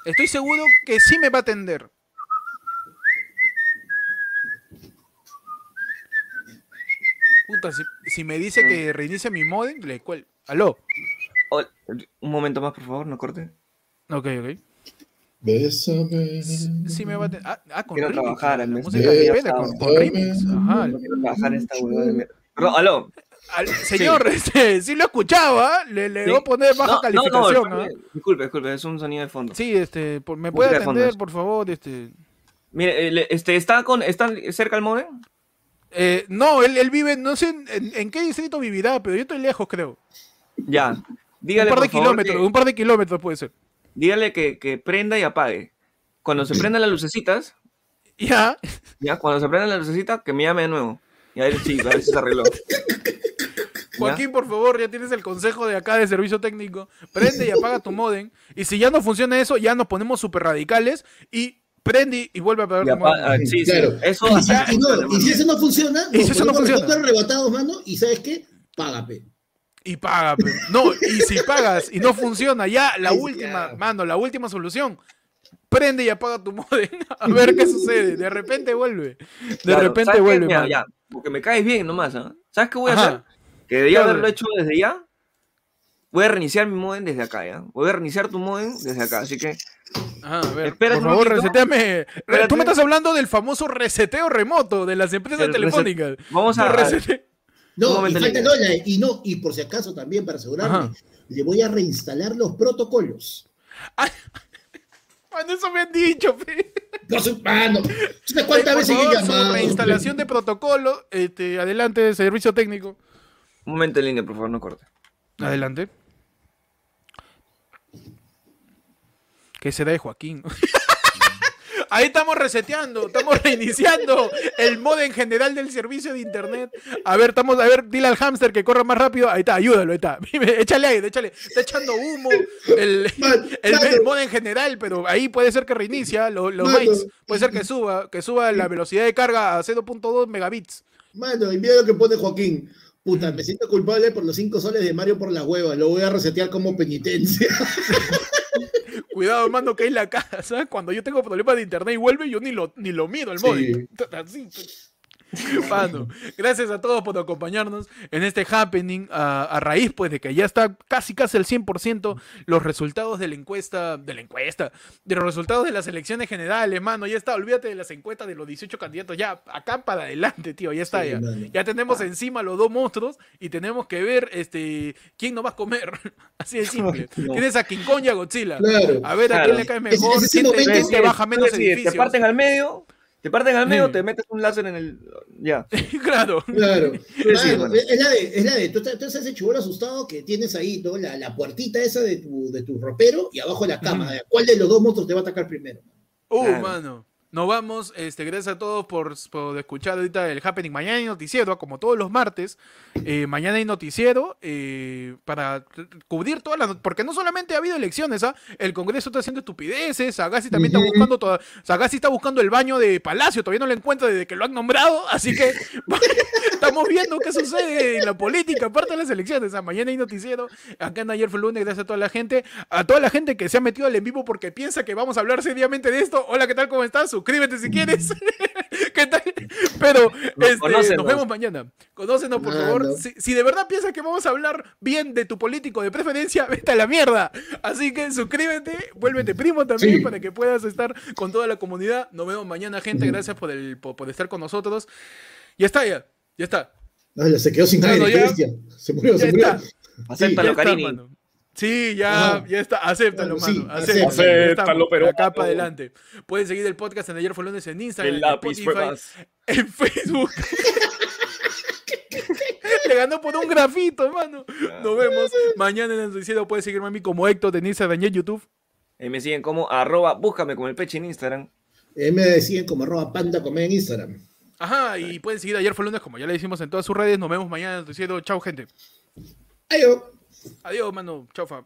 Estoy seguro que sí me va a atender. Puta, si, si me dice que reinicie mi modem, le cuel. Aló. Un momento más, por favor, no corte. Ok, ok. Bésame. Sí me va a atender. Ah, ah, con Quiero remix. trabajar mes música enero. pena, con, con remix. Ajá. No quiero trabajar en esta huevada de mierda. Aló. Al- señor, (laughs) este, sí lo escuchaba. Le, le Sí. voy a poner baja No, no, no, calificación. disculpe, disculpe, es un sonido de fondo. Sí, este, por- me puede atender, por favor, este. Mire, este, ¿está, con, ¿está cerca el modem? Eh, no, él, él vive, no sé en, en- en qué distrito vivirá, pero yo estoy lejos, creo. Ya. Dígale, un par de por favor, kilómetros, que- un par de kilómetros puede ser. Dígale que, que prenda y apague. Cuando se prendan las lucecitas, Ya, ya, cuando se prendan las lucecitas, que me llame de nuevo. Y a ver si, a ver si se arregló. (laughs) Joaquín, por favor, ya tienes el consejo de acá de servicio técnico. Prende y apaga tu modem. Y si ya no funciona eso, ya nos ponemos súper radicales y prende y vuelve a apagar tu modem. ah, sí, sí, Claro. eso Y, ya- y no, funciona, y si eso no funciona, Y si eso no funciona. arrebatados, mano, y ¿sabes qué? Págame. Y paga. pe. No, y si pagas y no funciona, ya la Ay, última, ya. mano, la última solución. Prende y apaga tu modem. (laughs) A ver qué sucede. De repente vuelve. De Claro, repente vuelve, Mira, ya, porque me caes bien nomás, ¿ah? ¿Sabes qué voy a Ajá. hacer? Que debería Claro. haberlo hecho desde ya. Voy a reiniciar mi modem desde acá, ¿ya? Voy a reiniciar tu modem desde acá, así que Ajá, a ver, Espérate por un favor, reseteame. Tú me estás hablando del famoso reseteo remoto de las empresas El telefónicas. vamos a... Resete- Un No, y falta Lina. no, la- y no, y por si acaso también para asegurarme, Ajá. le voy a reinstalar los protocolos. Mano, eso me han dicho, pe. Su mano. ¿Sabes cuántas veces he llamado? reinstalación de protocolo. Este, adelante, servicio técnico. Un momento en línea, por favor, no corte. Adelante. ¿Qué será de Joaquín? Ahí estamos reseteando, estamos reiniciando el modo en general del servicio de internet. A ver, estamos, a ver, dile al hámster que corra más rápido. Ahí está, ayúdalo, ahí está. (laughs) Échale aire, échale. Está echando humo el, Man, el, mano. el modo en general, pero ahí puede ser que reinicia lo- los bytes. Puede ser que suba, que suba la velocidad de carga a 0.2 megabits. Mano, y mira lo que pone Joaquín. Puta, me siento culpable por los 5 soles de Mario por la hueva. Lo voy a resetear como penitencia. (laughs) Cuidado, mando, que hay la casa. (laughs) Cuando yo tengo problemas de internet y vuelve, yo ni lo, ni lo miro el móvil. Mano, gracias a todos por acompañarnos en este happening a, a raíz pues de que ya está casi casi el 100% los resultados de la encuesta, de la encuesta, de los resultados de las elecciones generales, mano, ya está, olvídate de las encuestas de los 18 candidatos, ya acá para adelante, tío, ya está, Sí, ya. Ya tenemos encima los dos monstruos y tenemos que ver este quién nos va a comer, (laughs) así de simple. (laughs) No. Tienes a King Kong y a Godzilla. Claro. A ver a quién le cae mejor, quién te, momento- baja menos edificios. Te parten al medio, te parten al medio, te metes un láser en el... Ya. (laughs) claro. Claro. (laughs) Sí, es la de, es la de, tú, estás- tú estás ese chivolo asustado que tienes ahí, ¿no? La, la puertita esa de tu, de tu ropero y abajo la cama. ¿Cuál de los dos monstruos te va a atacar primero? Uh, Claro. mano. Nos vamos, este, gracias a todos por, por escuchar ahorita el Happening. Mañana hay noticiero, como todos los martes. Eh, mañana hay noticiero eh, para cubrir todas las... Porque no solamente ha habido elecciones, ¿ah? El Congreso está haciendo estupideces, Sagasti también está buscando... Toda, Sagasti está buscando el baño de Palacio, todavía no lo encuentra desde que lo han nombrado, así que (laughs) estamos viendo qué sucede en la política, aparte de las elecciones. ¿ah? Mañana hay noticiero, acá en Ayer fue el lunes, gracias a toda la gente, a toda la gente que se ha metido al en vivo porque piensa que vamos a hablar seriamente de esto. Hola, ¿qué tal? ¿Cómo estás? Suscríbete si quieres. (laughs) ¿Qué tal? Pero este, nos vemos mañana. Conócenos, por Mano. favor. Si, si de verdad piensas que vamos a hablar bien de tu político de preferencia, (laughs) vete a la mierda. Así que suscríbete, vuélvete primo también Sí. para que puedas estar con toda la comunidad. Nos vemos mañana, gente. Gracias por, el, por, por estar con nosotros. Ya está, ya. Ya está. No, se quedó sin ya- bestia. Se murió, Ya se murió. está. Acéptalo, mano. Sí, ya, Ajá. ya está, acéptalo, Bueno, sí, mano. acéptalo. acéptalo, pero- de acá para adelante. Pueden seguir el podcast en Ayer fue lunes en Instagram, El en Spotify, en Facebook. (laughs) Le ganó por un grafito, mano. Nos vemos mañana en el noticiero. Puedes seguirme a mí como Héctor en Instagram y en YouTube. Eh, me siguen como arroba, búscame como el peche en Instagram. Eh, me decían como arroba panda en Instagram. Ajá, y pueden seguir Ayer fue lunes como ya le decimos en todas sus redes. Nos vemos mañana en el noticiero. Chao, gente. Ayo. Adiós, mano. Chao, fa.